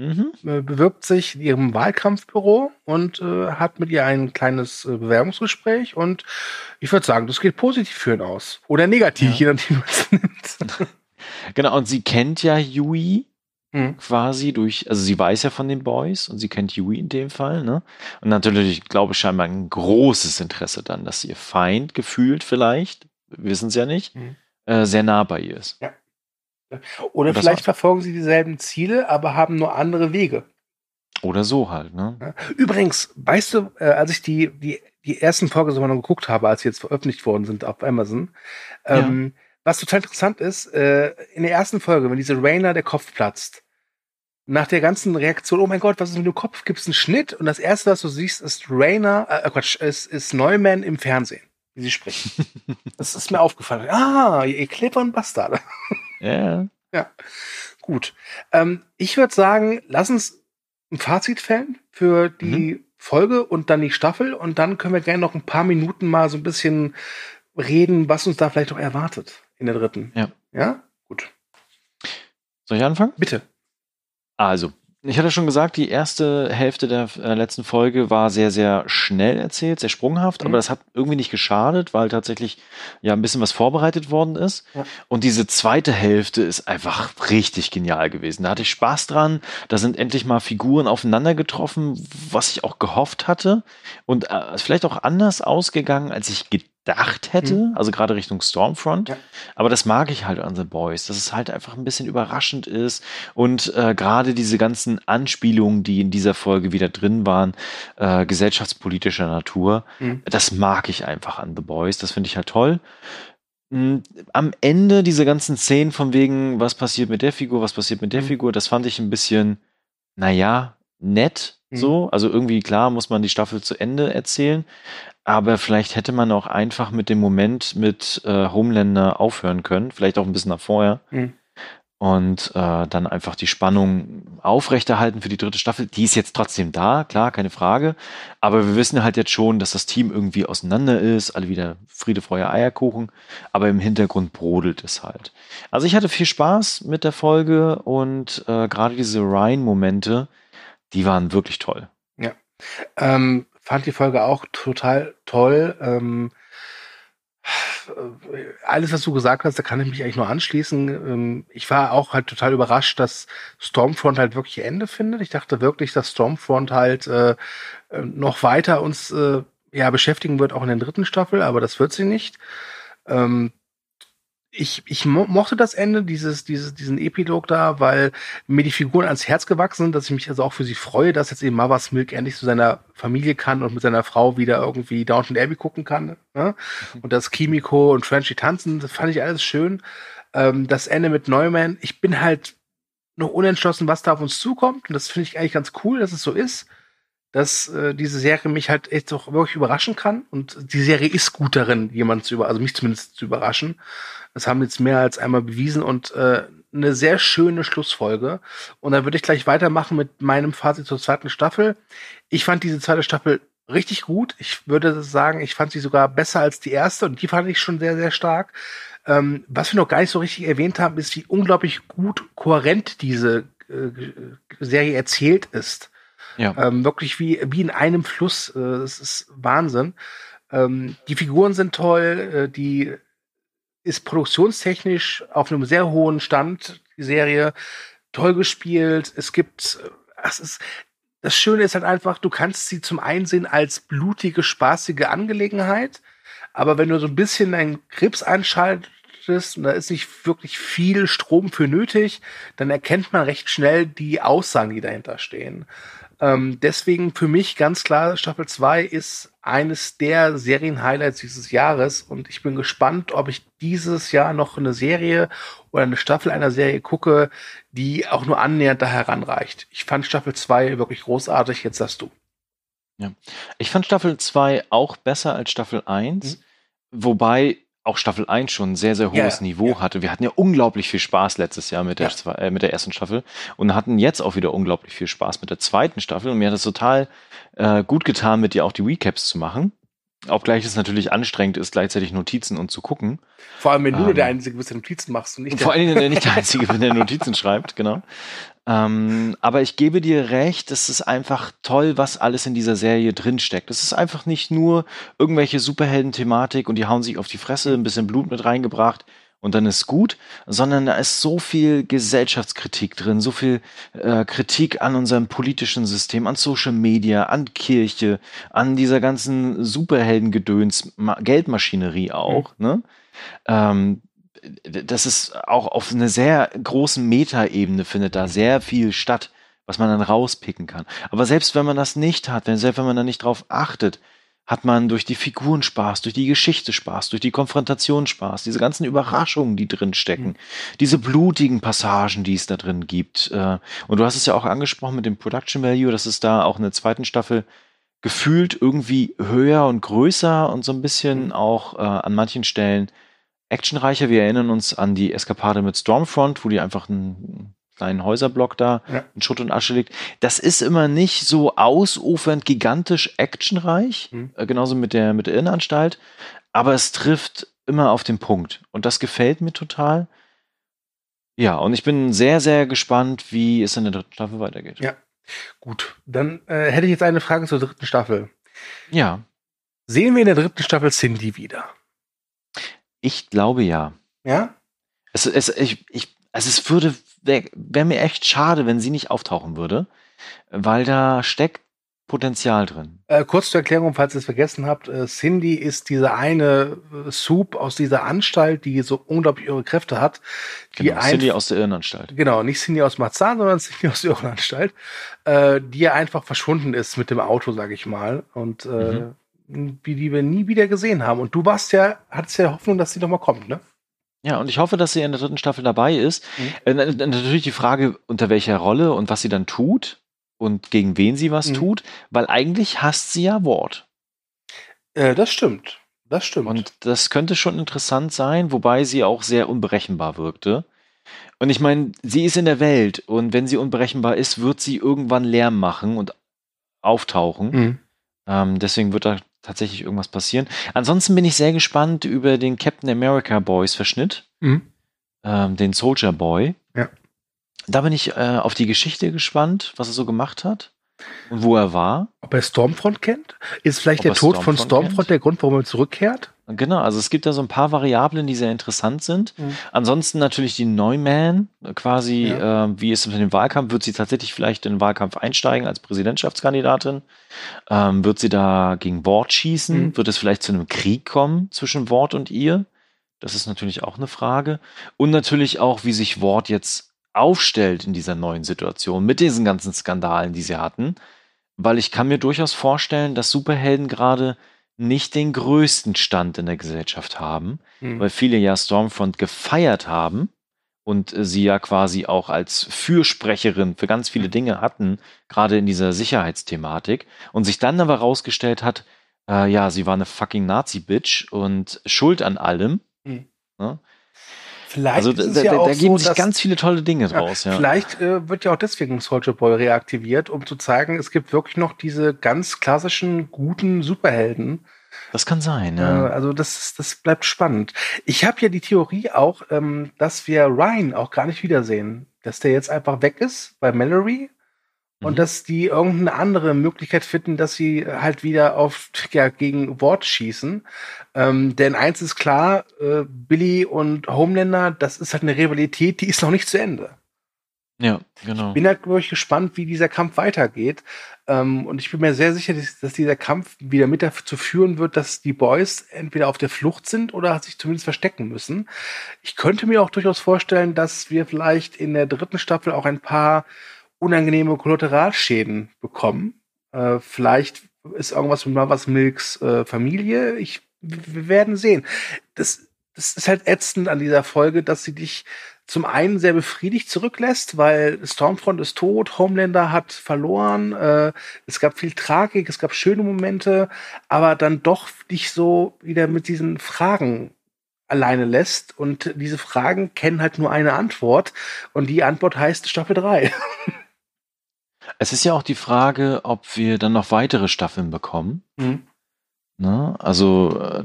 Mhm. Äh, bewirbt sich in ihrem Wahlkampfbüro und äh, hat mit ihr ein kleines äh, Bewerbungsgespräch und ich würde sagen, das geht positiv für ihn aus. Oder negativ, ja. je nachdem, was nimmt. genau, und sie kennt ja Yui mhm. quasi durch, also sie weiß ja von den Boys und sie kennt Yui in dem Fall, ne? Und natürlich, ich glaube, scheinbar ein großes Interesse dann, dass ihr Feind gefühlt vielleicht, wissen sie ja nicht, mhm. äh, sehr nah bei ihr ist. Ja. Oder vielleicht verfolgen sie dieselben Ziele, aber haben nur andere Wege. Oder so halt, ne? Übrigens, weißt du, äh, als ich die, die, die ersten Folgen so noch geguckt habe, als sie jetzt veröffentlicht worden sind auf Amazon, ähm, ja. was total interessant ist, äh, in der ersten Folge, wenn diese Rainer der Kopf platzt, nach der ganzen Reaktion, oh mein Gott, was ist mit dem Kopf? Gibt es einen Schnitt? Und das erste, was du siehst, ist Rainer, äh, Quatsch, ist, ist Neumann im Fernsehen, wie sie spricht. das ist mir aufgefallen. Ah, ihr klippern Bastarde. Ja. Ja. Gut. Ähm, ich würde sagen, lass uns ein Fazit fällen für die mhm. Folge und dann die Staffel und dann können wir gerne noch ein paar Minuten mal so ein bisschen reden, was uns da vielleicht noch erwartet in der dritten. Ja. Ja? Gut. Soll ich anfangen? Bitte. Also, ich hatte schon gesagt, die erste Hälfte der äh, letzten Folge war sehr, sehr schnell erzählt, sehr sprunghaft, mhm. aber das hat irgendwie nicht geschadet, weil tatsächlich ja ein bisschen was vorbereitet worden ist. Ja. Und diese zweite Hälfte ist einfach richtig genial gewesen. Da hatte ich Spaß dran. Da sind endlich mal Figuren aufeinander getroffen, was ich auch gehofft hatte. Und äh, vielleicht auch anders ausgegangen, als ich gedacht gedacht hätte, mhm. also gerade Richtung Stormfront. Ja. Aber das mag ich halt an The Boys, dass es halt einfach ein bisschen überraschend ist und äh, gerade diese ganzen Anspielungen, die in dieser Folge wieder drin waren, äh, gesellschaftspolitischer Natur, mhm. das mag ich einfach an The Boys. Das finde ich halt toll. Hm, am Ende diese ganzen Szenen von wegen, was passiert mit der Figur, was passiert mit der mhm. Figur, das fand ich ein bisschen, naja, nett mhm. so. Also irgendwie klar muss man die Staffel zu Ende erzählen. Aber vielleicht hätte man auch einfach mit dem Moment mit äh, Homelander aufhören können, vielleicht auch ein bisschen nach vorher. Mhm. Und äh, dann einfach die Spannung aufrechterhalten für die dritte Staffel. Die ist jetzt trotzdem da, klar, keine Frage. Aber wir wissen halt jetzt schon, dass das Team irgendwie auseinander ist, alle wieder Friede, Freude, Eierkuchen. Aber im Hintergrund brodelt es halt. Also ich hatte viel Spaß mit der Folge und äh, gerade diese Ryan-Momente, die waren wirklich toll. Ja. Ähm, fand die Folge auch total toll. Ähm, alles, was du gesagt hast, da kann ich mich eigentlich nur anschließen. Ähm, ich war auch halt total überrascht, dass Stormfront halt wirklich Ende findet. Ich dachte wirklich, dass Stormfront halt äh, noch weiter uns äh, ja beschäftigen wird, auch in der dritten Staffel, aber das wird sie nicht. Ähm, ich, ich mo mochte das Ende, dieses, dieses, diesen Epilog da, weil mir die Figuren ans Herz gewachsen sind, dass ich mich also auch für sie freue, dass jetzt eben Mavas Milk endlich zu seiner Familie kann und mit seiner Frau wieder irgendwie Downton Abbey gucken kann. Ne? Mhm. Und dass Kimiko und Frenchy tanzen, das fand ich alles schön. Ähm, das Ende mit Neumann, ich bin halt noch unentschlossen, was da auf uns zukommt. Und das finde ich eigentlich ganz cool, dass es so ist dass äh, diese Serie mich halt echt auch wirklich überraschen kann. Und die Serie ist gut darin, jemanden zu über, also mich zumindest zu überraschen. Das haben jetzt mehr als einmal bewiesen und äh, eine sehr schöne Schlussfolge. Und dann würde ich gleich weitermachen mit meinem Fazit zur zweiten Staffel. Ich fand diese zweite Staffel richtig gut. Ich würde sagen, ich fand sie sogar besser als die erste und die fand ich schon sehr, sehr stark. Ähm, was wir noch gar nicht so richtig erwähnt haben, ist, wie unglaublich gut kohärent diese äh, Serie erzählt ist. Ja. Ähm, wirklich wie, wie in einem Fluss. Äh, ist Wahnsinn. Ähm, die Figuren sind toll, äh, die ist produktionstechnisch auf einem sehr hohen Stand, die Serie. Toll gespielt. Es gibt, äh, es ist, das Schöne ist halt einfach, du kannst sie zum Einsehen als blutige, spaßige Angelegenheit. Aber wenn du so ein bisschen deinen Krebs einschaltest und da ist nicht wirklich viel Strom für nötig, dann erkennt man recht schnell die Aussagen, die dahinter stehen. Ähm, deswegen für mich ganz klar, Staffel 2 ist eines der Serien-Highlights dieses Jahres und ich bin gespannt, ob ich dieses Jahr noch eine Serie oder eine Staffel einer Serie gucke, die auch nur annähernd da heranreicht. Ich fand Staffel 2 wirklich großartig, jetzt sagst du. Ja. Ich fand Staffel 2 auch besser als Staffel 1, mhm. wobei auch Staffel 1 schon ein sehr, sehr hohes Ja, Niveau ja. hatte. Wir hatten ja unglaublich viel Spaß letztes Jahr mit der, Ja. äh, mit der ersten Staffel und hatten jetzt auch wieder unglaublich viel Spaß mit der zweiten Staffel. Und mir hat es total äh, gut getan, mit dir auch die Recaps zu machen. Obgleich es natürlich anstrengend ist, gleichzeitig Notizen und zu gucken. Vor allem, wenn du Ähm, nur der Einzige bist, der Notizen machst und nicht Vor der. allen Dingen der nicht der Einzige, bin, der Notizen schreibt, genau. Ähm, aber ich gebe dir recht, es ist einfach toll, was alles in dieser Serie drinsteckt. Es ist einfach nicht nur irgendwelche Superhelden-Thematik und die hauen sich auf die Fresse, ein bisschen Blut mit reingebracht und dann ist gut, sondern da ist so viel Gesellschaftskritik drin, so viel äh, Kritik an unserem politischen System, an Social Media, an Kirche, an dieser ganzen Superheldengedöns, Ma Geldmaschinerie auch, ne? Ähm, das ist auch auf einer sehr großen Metaebene findet da sehr viel statt, was man dann rauspicken kann. Aber selbst wenn man das nicht hat, wenn, selbst wenn man da nicht drauf achtet, hat man durch die Figuren Spaß, durch die Geschichte Spaß, durch die Konfrontation Spaß, diese ganzen Überraschungen, die drin stecken, diese blutigen Passagen, die es da drin gibt. Äh, Und du hast es ja auch angesprochen mit dem Production Value, dass es da auch in der zweiten Staffel gefühlt irgendwie höher und größer und so ein bisschen auch äh, an manchen Stellen actionreicher. Wir erinnern uns an die Eskapade mit Stormfront, wo die einfach einen kleinen Häuserblock da Ja. in Schutt und Asche legt. Das ist immer nicht so ausufernd gigantisch actionreich, Mhm. äh, genauso mit der, mit der Irrenanstalt, aber es trifft immer auf den Punkt. Und das gefällt mir total. Ja, und ich bin sehr, sehr gespannt, wie es in der dritten Staffel weitergeht. Ja. Gut, dann äh, hätte ich jetzt eine Frage zur dritten Staffel. ja Sehen wir in der dritten Staffel Cindy wieder? ich glaube ja. Ja? Es, es, ich, ich, also es würde, wäre wär mir echt schade, wenn sie nicht auftauchen würde, weil da steckt Potenzial drin. Äh, kurz zur Erklärung, falls ihr es vergessen habt, äh, Cindy ist diese eine äh, Soup aus dieser Anstalt, die so unglaublich ihre Kräfte hat. Die Genau, Cindy aus der Irrenanstalt. Genau, nicht Cindy aus Marzahn, sondern Cindy aus der Irrenanstalt, äh, die ja einfach verschwunden ist mit dem Auto, sag ich mal. Und äh, wie die wir nie wieder gesehen haben. Und du warst ja, hattest ja Hoffnung, dass sie noch mal kommt, ne? Ja, und ich hoffe, dass sie in der dritten Staffel dabei ist. Mhm. Äh, na- natürlich die Frage, unter welcher Rolle und was sie dann tut und gegen wen sie was Mhm. tut, weil eigentlich hasst sie ja Ward. Äh, das stimmt. Das stimmt. Und das könnte schon interessant sein, wobei sie auch sehr unberechenbar wirkte. Und ich meine, sie ist in der Welt und wenn sie unberechenbar ist, wird sie irgendwann Lärm machen und auftauchen. Mhm. Ähm, deswegen wird da tatsächlich irgendwas passieren. Ansonsten bin ich sehr gespannt über den Captain America Boys Verschnitt, Mhm. ähm, den Soldier Boy. Ja. Da bin ich äh, auf die Geschichte gespannt, was er so gemacht hat und wo er war. Ob er Stormfront kennt? Ist vielleicht Ob der er Tod von Stormfront Stormfront kennt? der Grund, warum er zurückkehrt? Genau, also es gibt da so ein paar Variablen, die sehr interessant sind. Mhm. Ansonsten natürlich die Neumann, quasi, Ja. äh, wie ist es mit dem Wahlkampf? Wird sie tatsächlich vielleicht in den Wahlkampf einsteigen als Präsidentschaftskandidatin? Ähm, wird sie da gegen Ward schießen? Mhm. Wird es vielleicht zu einem Krieg kommen zwischen Ward und ihr? Das ist natürlich auch eine Frage. Und natürlich auch, wie sich Ward jetzt aufstellt in dieser neuen Situation mit diesen ganzen Skandalen, die sie hatten. Weil ich kann mir durchaus vorstellen, dass Superhelden gerade nicht den größten Stand in der Gesellschaft haben Mhm. weil viele ja Stormfront gefeiert haben und äh, sie ja quasi auch als Fürsprecherin für ganz viele Dinge hatten, gerade in dieser Sicherheitsthematik, und sich dann aber rausgestellt hat, äh, ja, sie war eine fucking Nazi-Bitch und schuld an allem. Mhm. Ne? Vielleicht Also da, da, ja da geben so, sich dass- ganz viele tolle Dinge Ja, draus. Ja, Vielleicht äh, wird ja auch deswegen Soldier Boy reaktiviert, um zu zeigen, es gibt wirklich noch diese ganz klassischen, guten Superhelden. Das kann sein, Äh, ja. also das, das bleibt spannend. Ich habe ja die Theorie auch, ähm, dass wir Ryan auch gar nicht wiedersehen. Dass der jetzt einfach weg ist bei Mallory und Mhm. dass die irgendeine andere Möglichkeit finden, dass sie halt wieder auf ja, gegen Wort schießen. Ähm, denn eins ist klar, äh, Billy und Homelander, das ist halt eine Rivalität, die ist noch nicht zu Ende. Ja, genau. Bin halt wirklich gespannt, wie dieser Kampf weitergeht. Ähm, und ich bin mir sehr sicher, dass, dass dieser Kampf wieder mit dazu führen wird, dass die Boys entweder auf der Flucht sind oder sich zumindest verstecken müssen. Ich könnte mir auch durchaus vorstellen, dass wir vielleicht in der dritten Staffel auch ein paar unangenehme Kollateralschäden bekommen. Äh, vielleicht ist irgendwas mit Mothers Milks äh, Familie. Ich, wir werden sehen. Das, das ist halt ätzend an dieser Folge, dass sie dich zum einen sehr befriedigt zurücklässt, weil Stormfront ist tot, Homelander hat verloren, äh, es gab viel Tragik, es gab schöne Momente, aber dann doch dich so wieder mit diesen Fragen alleine lässt. Und diese Fragen kennen halt nur eine Antwort. Und die Antwort heißt Staffel 3. Es ist ja auch die Frage, ob wir dann noch weitere Staffeln bekommen. Mhm. Ne? Also, äh,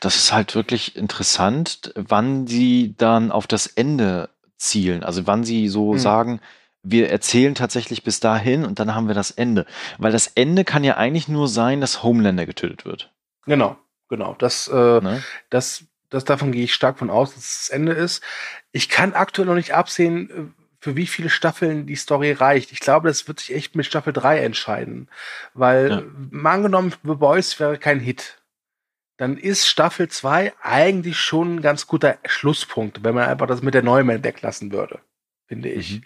das ist halt wirklich interessant, wann sie dann auf das Ende zielen. Also, wann sie so mhm. sagen, wir erzählen tatsächlich bis dahin und dann haben wir das Ende. Weil das Ende kann ja eigentlich nur sein, dass Homelander getötet wird. Genau, genau. Das, äh, ne? das, das davon gehe ich stark von aus, dass es das Ende ist. Ich kann aktuell noch nicht absehen, äh, für wie viele Staffeln die Story reicht. Ich glaube, das wird sich echt mit Staffel 3 entscheiden. Weil, ja. mal angenommen, The Boys wäre kein Hit. Dann ist Staffel 2 eigentlich schon ein ganz guter Schlusspunkt, wenn man einfach das mit der Neumann weglassen würde. Finde ich. Mhm.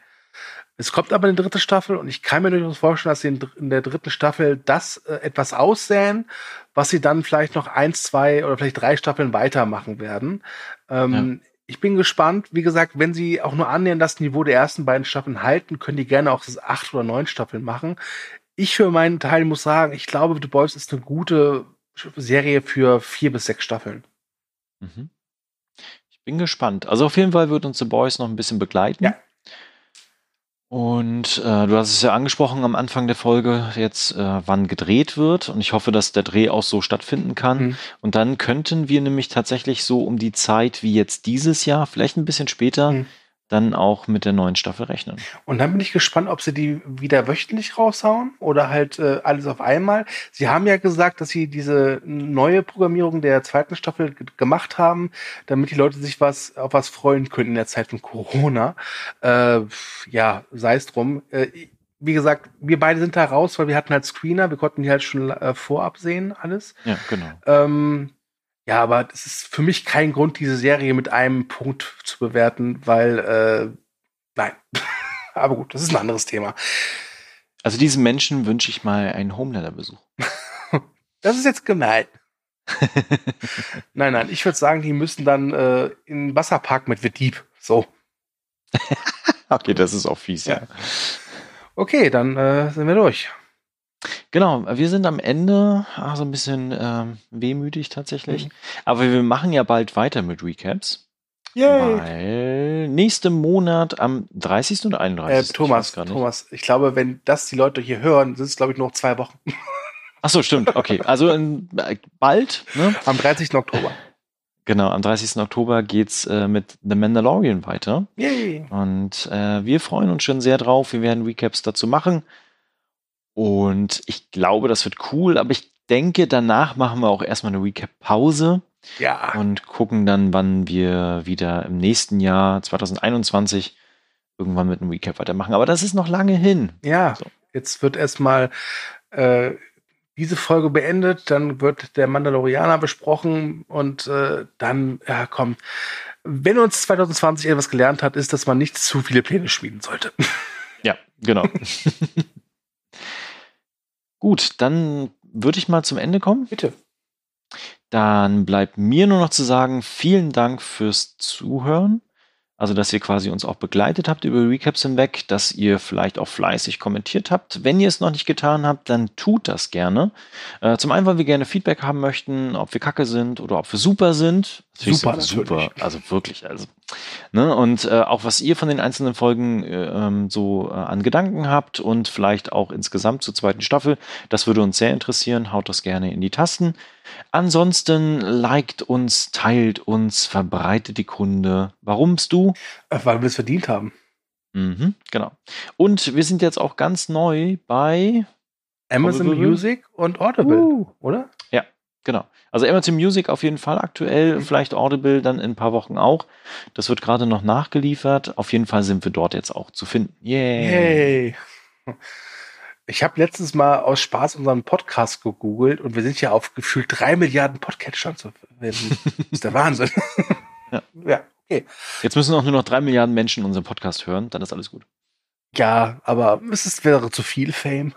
Es kommt aber eine dritte Staffel und ich kann mir durchaus vorstellen, dass sie in, der dritten Staffel das äh, etwas aussäen, was sie dann vielleicht noch eins, zwei oder vielleicht drei Staffeln weitermachen werden. Ähm, ja. Ich bin gespannt. Wie gesagt, wenn sie auch nur annähernd das Niveau der ersten beiden Staffeln halten, können die gerne auch acht oder neun Staffeln machen. Ich für meinen Teil muss sagen, ich glaube, The Boys ist eine gute Serie für vier bis sechs Staffeln. Mhm. Ich bin gespannt. Also auf jeden Fall wird uns The Boys noch ein bisschen begleiten. Ja. Und äh, du hast es ja angesprochen am Anfang der Folge, jetzt äh, wann gedreht wird. Und ich hoffe, dass der Dreh auch so stattfinden kann. Mhm. Und dann könnten wir nämlich tatsächlich so um die Zeit wie jetzt dieses Jahr, vielleicht ein bisschen später, mhm dann auch mit der neuen Staffel rechnen. Und dann bin ich gespannt, ob sie die wieder wöchentlich raushauen oder halt äh, alles auf einmal. Sie haben ja gesagt, dass sie diese neue Programmierung der zweiten Staffel gemacht haben, damit die Leute sich was auf was freuen können in der Zeit von Corona. Äh, ja, sei es drum. Äh, wie gesagt, wir beide sind da raus, weil wir hatten halt Screener, wir konnten die halt schon äh, vorab sehen, alles. Ja, genau. Ähm, ja, aber es ist für mich kein Grund, diese Serie mit einem Punkt zu bewerten, weil, äh, nein. aber gut, das ist ein anderes Thema. Also diesen Menschen wünsche ich mal einen Homelander-Besuch. das ist jetzt gemein. nein, nein, ich würde sagen, die müssen dann äh, in den Wasserpark mit Verdieb. So. okay, das ist auch fies, ja. ja. Okay, dann äh, sind wir durch. Genau, wir sind am Ende, ah, so ein bisschen ähm, wehmütig tatsächlich. Mhm. Aber wir machen ja bald weiter mit Recaps. Yay. Weil nächsten Monat am 30. oder 31. Äh, Thomas, ich Thomas, ich glaube, wenn das die Leute hier hören, sind es, glaube ich, nur noch zwei Wochen. Ach so, stimmt. Okay, also in, äh, bald. Ne? Am 30. Oktober. Genau, am 30. Oktober geht's äh, mit The Mandalorian weiter. Yay. Und äh, wir freuen uns schon sehr drauf. Wir werden Recaps dazu machen. Und ich glaube, das wird cool, aber ich denke, danach machen wir auch erstmal eine Recap-Pause. Ja. Und gucken dann, wann wir wieder im nächsten Jahr 2021 irgendwann mit einem Recap weitermachen. Aber das ist noch lange hin. Ja. So. Jetzt wird erstmal äh, diese Folge beendet, dann wird der Mandalorianer besprochen und äh, dann ja, kommt. Wenn uns 2020 etwas gelernt hat, ist, dass man nicht zu viele Pläne schmieden sollte. Ja, genau. Gut, dann würde ich mal zum Ende kommen. Bitte. Dann bleibt mir nur noch zu sagen, vielen Dank fürs Zuhören. Also, dass ihr quasi uns auch begleitet habt über Recaps hinweg, dass ihr vielleicht auch fleißig kommentiert habt. Wenn ihr es noch nicht getan habt, dann tut das gerne. Äh, zum einen, weil wir gerne Feedback haben möchten, ob wir kacke sind oder ob wir super sind. Super, super. Also wirklich, also. Ne? Und äh, auch was ihr von den einzelnen Folgen äh, ähm, so äh, an Gedanken habt und vielleicht auch insgesamt zur zweiten Staffel, das würde uns sehr interessieren. Haut das gerne in die Tasten. Ansonsten liked uns, teilt uns, verbreitet die Kunde. Warumst du? Äh, weil wir es verdient haben. Mhm, genau. Und wir sind jetzt auch ganz neu bei Amazon Audible. Music und Audible, uh. oder? Ja, genau. Also Amazon Music auf jeden Fall aktuell, mhm. vielleicht Audible dann in ein paar Wochen auch. Das wird gerade noch nachgeliefert. Auf jeden Fall sind wir dort jetzt auch zu finden. Yay! Yay. Ich habe letztens mal aus Spaß unseren Podcast gegoogelt und wir sind ja auf gefühlt drei Milliarden Podcatchern zu finden. Das ist der Wahnsinn. ja. ja, okay. Jetzt müssen auch nur noch drei Milliarden Menschen unseren Podcast hören, dann ist alles gut. Ja, aber es ist, wäre zu viel Fame.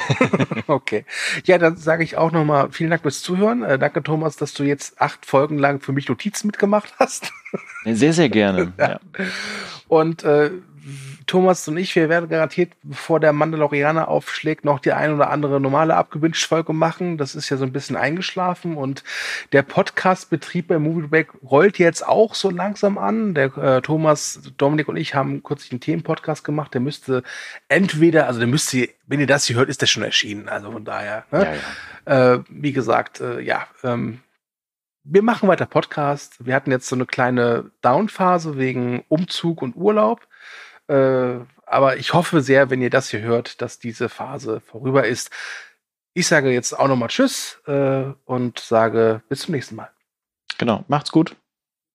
okay. Ja, dann sage ich auch nochmal vielen Dank fürs Zuhören. Äh, danke, Thomas, dass du jetzt acht Folgen lang für mich Notizen mitgemacht hast. sehr, sehr gerne. ja. Und äh, Thomas und ich, wir werden garantiert, bevor der Mandalorianer aufschlägt, noch die ein oder andere normale Abgewünscht-Folge machen. Das ist ja so ein bisschen eingeschlafen und der Podcast-Betrieb bei Movie Break rollt jetzt auch so langsam an. Der äh, Thomas, Dominik und ich haben kürzlich einen Themenpodcast gemacht. Der müsste entweder, also der müsste, wenn ihr das hier hört, ist der schon erschienen. Also von daher, ne? ja, ja. Äh, wie gesagt, äh, ja, ähm, wir machen weiter Podcast. Wir hatten jetzt so eine kleine Downphase wegen Umzug und Urlaub. Äh, aber ich hoffe sehr, wenn ihr das hier hört, dass diese Phase vorüber ist. Ich sage jetzt auch nochmal Tschüss äh, und sage bis zum nächsten Mal. Genau, macht's gut.